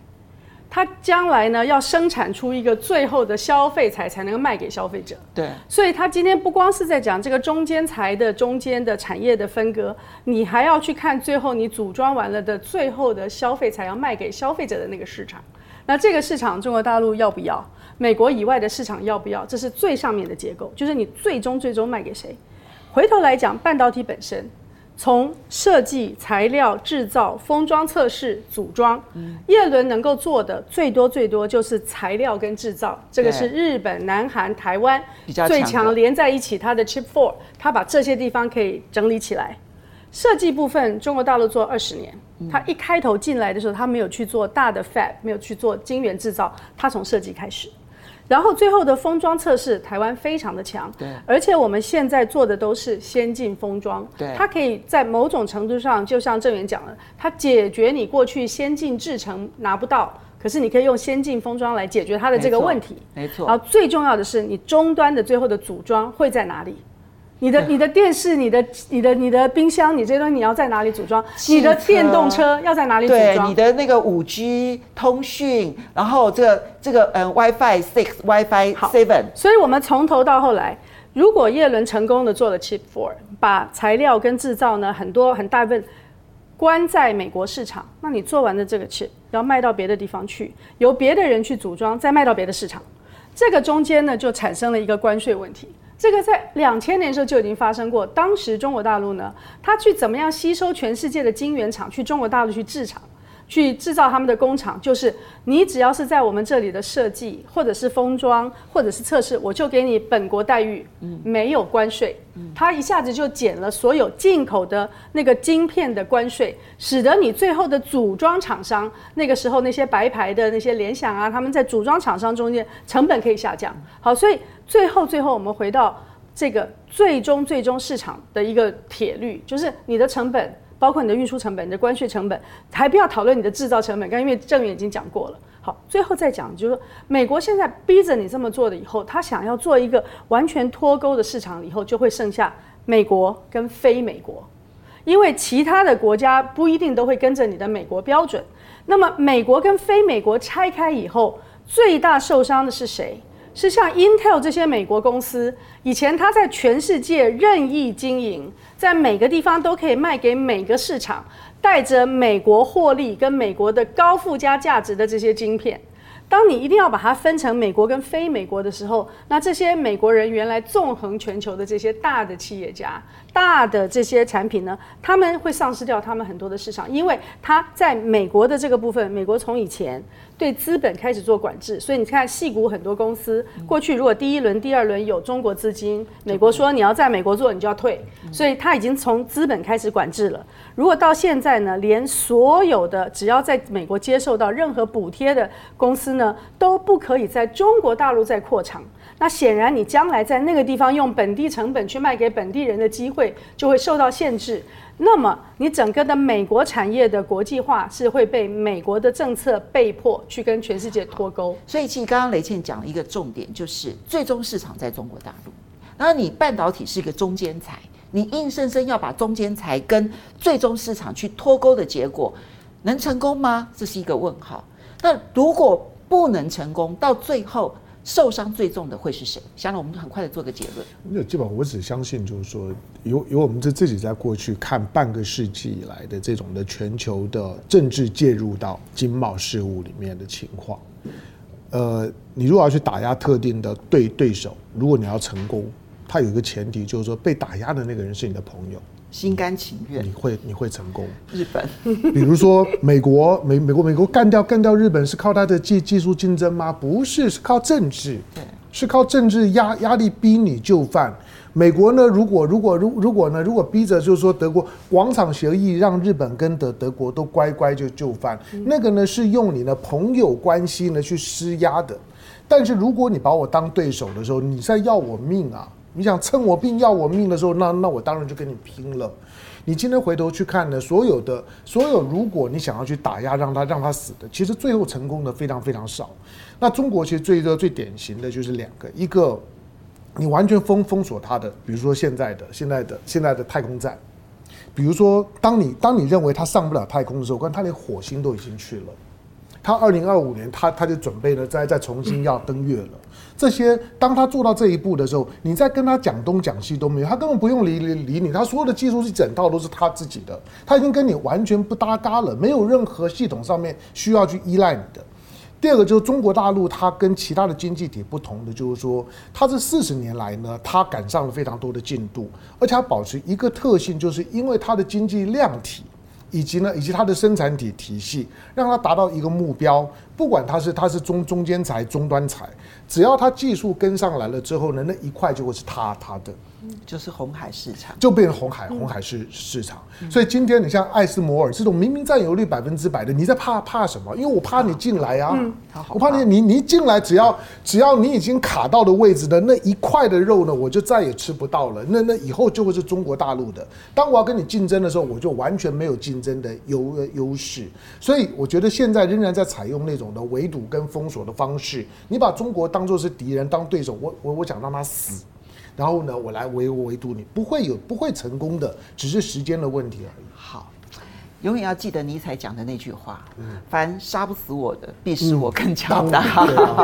它将来呢，要生产出一个最后的消费材，才能够卖给消费者。对，所以它今天不光是在讲这个中间材的中间的产业的分割，你还要去看最后你组装完了的最后的消费材要卖给消费者的那个市场。那这个市场中国大陆要不要？美国以外的市场要不要？这是最上面的结构，就是你最终最终卖给谁？回头来讲，半导体本身。从设计、材料、制造、封装、测试、组装，叶伦能够做的最多最多就是材料跟制造。这个是日本、南韩、台湾最强连在一起，它的 Chip Four，它把这些地方可以整理起来。设计部分，中国大陆做二十年，他一开头进来的时候，他没有去做大的 Fab，没有去做晶圆制造，他从设计开始。然后最后的封装测试，台湾非常的强，对，而且我们现在做的都是先进封装，对，它可以在某种程度上，就像郑源讲的，它解决你过去先进制程拿不到，可是你可以用先进封装来解决它的这个问题。没错，然后最重要的是，你终端的最后的组装会在哪里？你的你的电视、你的你的你的冰箱，你这些东西你要在哪里组装？你的电动车要在哪里组装？对，你的那个五 G 通讯，然后这个这个嗯 WiFi six、WiFi seven。所以我们从头到后来，如果叶伦成功的做了 Chip Four，把材料跟制造呢很多很大部分关在美国市场，那你做完的这个 Chip 要卖到别的地方去，由别的人去组装，再卖到别的市场，这个中间呢就产生了一个关税问题。这个在两千年的时候就已经发生过。当时中国大陆呢，他去怎么样吸收全世界的晶圆厂去中国大陆去制厂，去制造他们的工厂，就是你只要是在我们这里的设计，或者是封装，或者是测试，我就给你本国待遇，没有关税。他一下子就减了所有进口的那个晶片的关税，使得你最后的组装厂商，那个时候那些白牌的那些联想啊，他们在组装厂商中间成本可以下降。好，所以。最后，最后我们回到这个最终最终市场的一个铁律，就是你的成本，包括你的运输成本、你的关税成本，还不要讨论你的制造成本。刚因为郑源已经讲过了。好，最后再讲，就是说美国现在逼着你这么做的以后，他想要做一个完全脱钩的市场，以后就会剩下美国跟非美国，因为其他的国家不一定都会跟着你的美国标准。那么美国跟非美国拆开以后，最大受伤的是谁？是像 Intel 这些美国公司，以前它在全世界任意经营，在每个地方都可以卖给每个市场，带着美国获利跟美国的高附加价值的这些晶片。当你一定要把它分成美国跟非美国的时候，那这些美国人原来纵横全球的这些大的企业家、大的这些产品呢，他们会丧失掉他们很多的市场，因为他在美国的这个部分，美国从以前。对资本开始做管制，所以你看，戏股很多公司过去如果第一轮、第二轮有中国资金，美国说你要在美国做，你就要退，所以他已经从资本开始管制了。如果到现在呢，连所有的只要在美国接受到任何补贴的公司呢，都不可以在中国大陆再扩厂，那显然你将来在那个地方用本地成本去卖给本地人的机会就会受到限制。那么，你整个的美国产业的国际化是会被美国的政策被迫去跟全世界脱钩。所以，其实刚刚雷倩讲了一个重点，就是最终市场在中国大陆。然后，你半导体是一个中间材，你硬生生要把中间材跟最终市场去脱钩的结果，能成功吗？这是一个问号。那如果不能成功，到最后受伤最重的会是谁？想让我们很快的做个结论。那基本上我只相信，就是说，由由我们这自己在过去看半个世纪以来的这种的全球的政治介入到经贸事务里面的情况，呃，你如果要去打压特定的对对手，如果你要成功，它有一个前提，就是说被打压的那个人是你的朋友。心甘情愿，你会你会成功。日本，比如说美国，美美国美国干掉干掉日本是靠它的技技术竞争吗？不是，是靠政治，对，是靠政治压压力逼你就范。美国呢，如果如果如如果呢，如果逼着就是说德国广场协议让日本跟德德国都乖乖就就范，那个呢是用你的朋友关系呢去施压的。但是如果你把我当对手的时候，你在要我命啊！你想趁我病要我命的时候，那那我当然就跟你拼了。你今天回头去看呢，所有的所有，如果你想要去打压让他让他死的，其实最后成功的非常非常少。那中国其实最最典型的就是两个，一个你完全封封锁他的，比如说现在的现在的现在的太空站，比如说当你当你认为他上不了太空的时候，关他连火星都已经去了。他二零二五年，他他就准备了再再重新要登月了。这些当他做到这一步的时候，你再跟他讲东讲西都没有，他根本不用理理理你。他所有的技术是整套都是他自己的，他已经跟你完全不搭嘎了，没有任何系统上面需要去依赖你的。第二个就是中国大陆，它跟其他的经济体不同的就是说，它这四十年来呢，它赶上了非常多的进度，而且它保持一个特性，就是因为它的经济量体。以及呢，以及它的生产体体系，让它达到一个目标，不管它是它是中中间材、终端材，只要它技术跟上来了之后呢，那一块就会是塌塌的。就是红海市场，就变成红海红海市市场。所以今天你像艾斯摩尔这种明明占有率百分之百的，你在怕怕什么？因为我怕你进来啊，我怕你你你一进来，只要只要你已经卡到的位置的那一块的肉呢，我就再也吃不到了。那那以后就会是中国大陆的。当我要跟你竞争的时候，我就完全没有竞争的优优势。所以我觉得现在仍然在采用那种的围堵跟封锁的方式。你把中国当做是敌人，当对手，我我我想让他死。然后呢，我来围围堵你，不会有不会成功的，只是时间的问题而已。好，永远要记得尼采讲的那句话：嗯、凡杀不死我的，必使我更强大。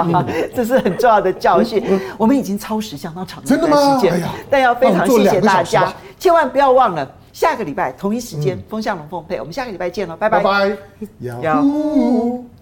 嗯、这是很重要的教训。嗯、我们已经超时相当长的时间，哎、但要非常谢谢大家，千万不要忘了下个礼拜同一时间，风向龙凤配，我们下个礼拜见喽，拜拜。拜拜。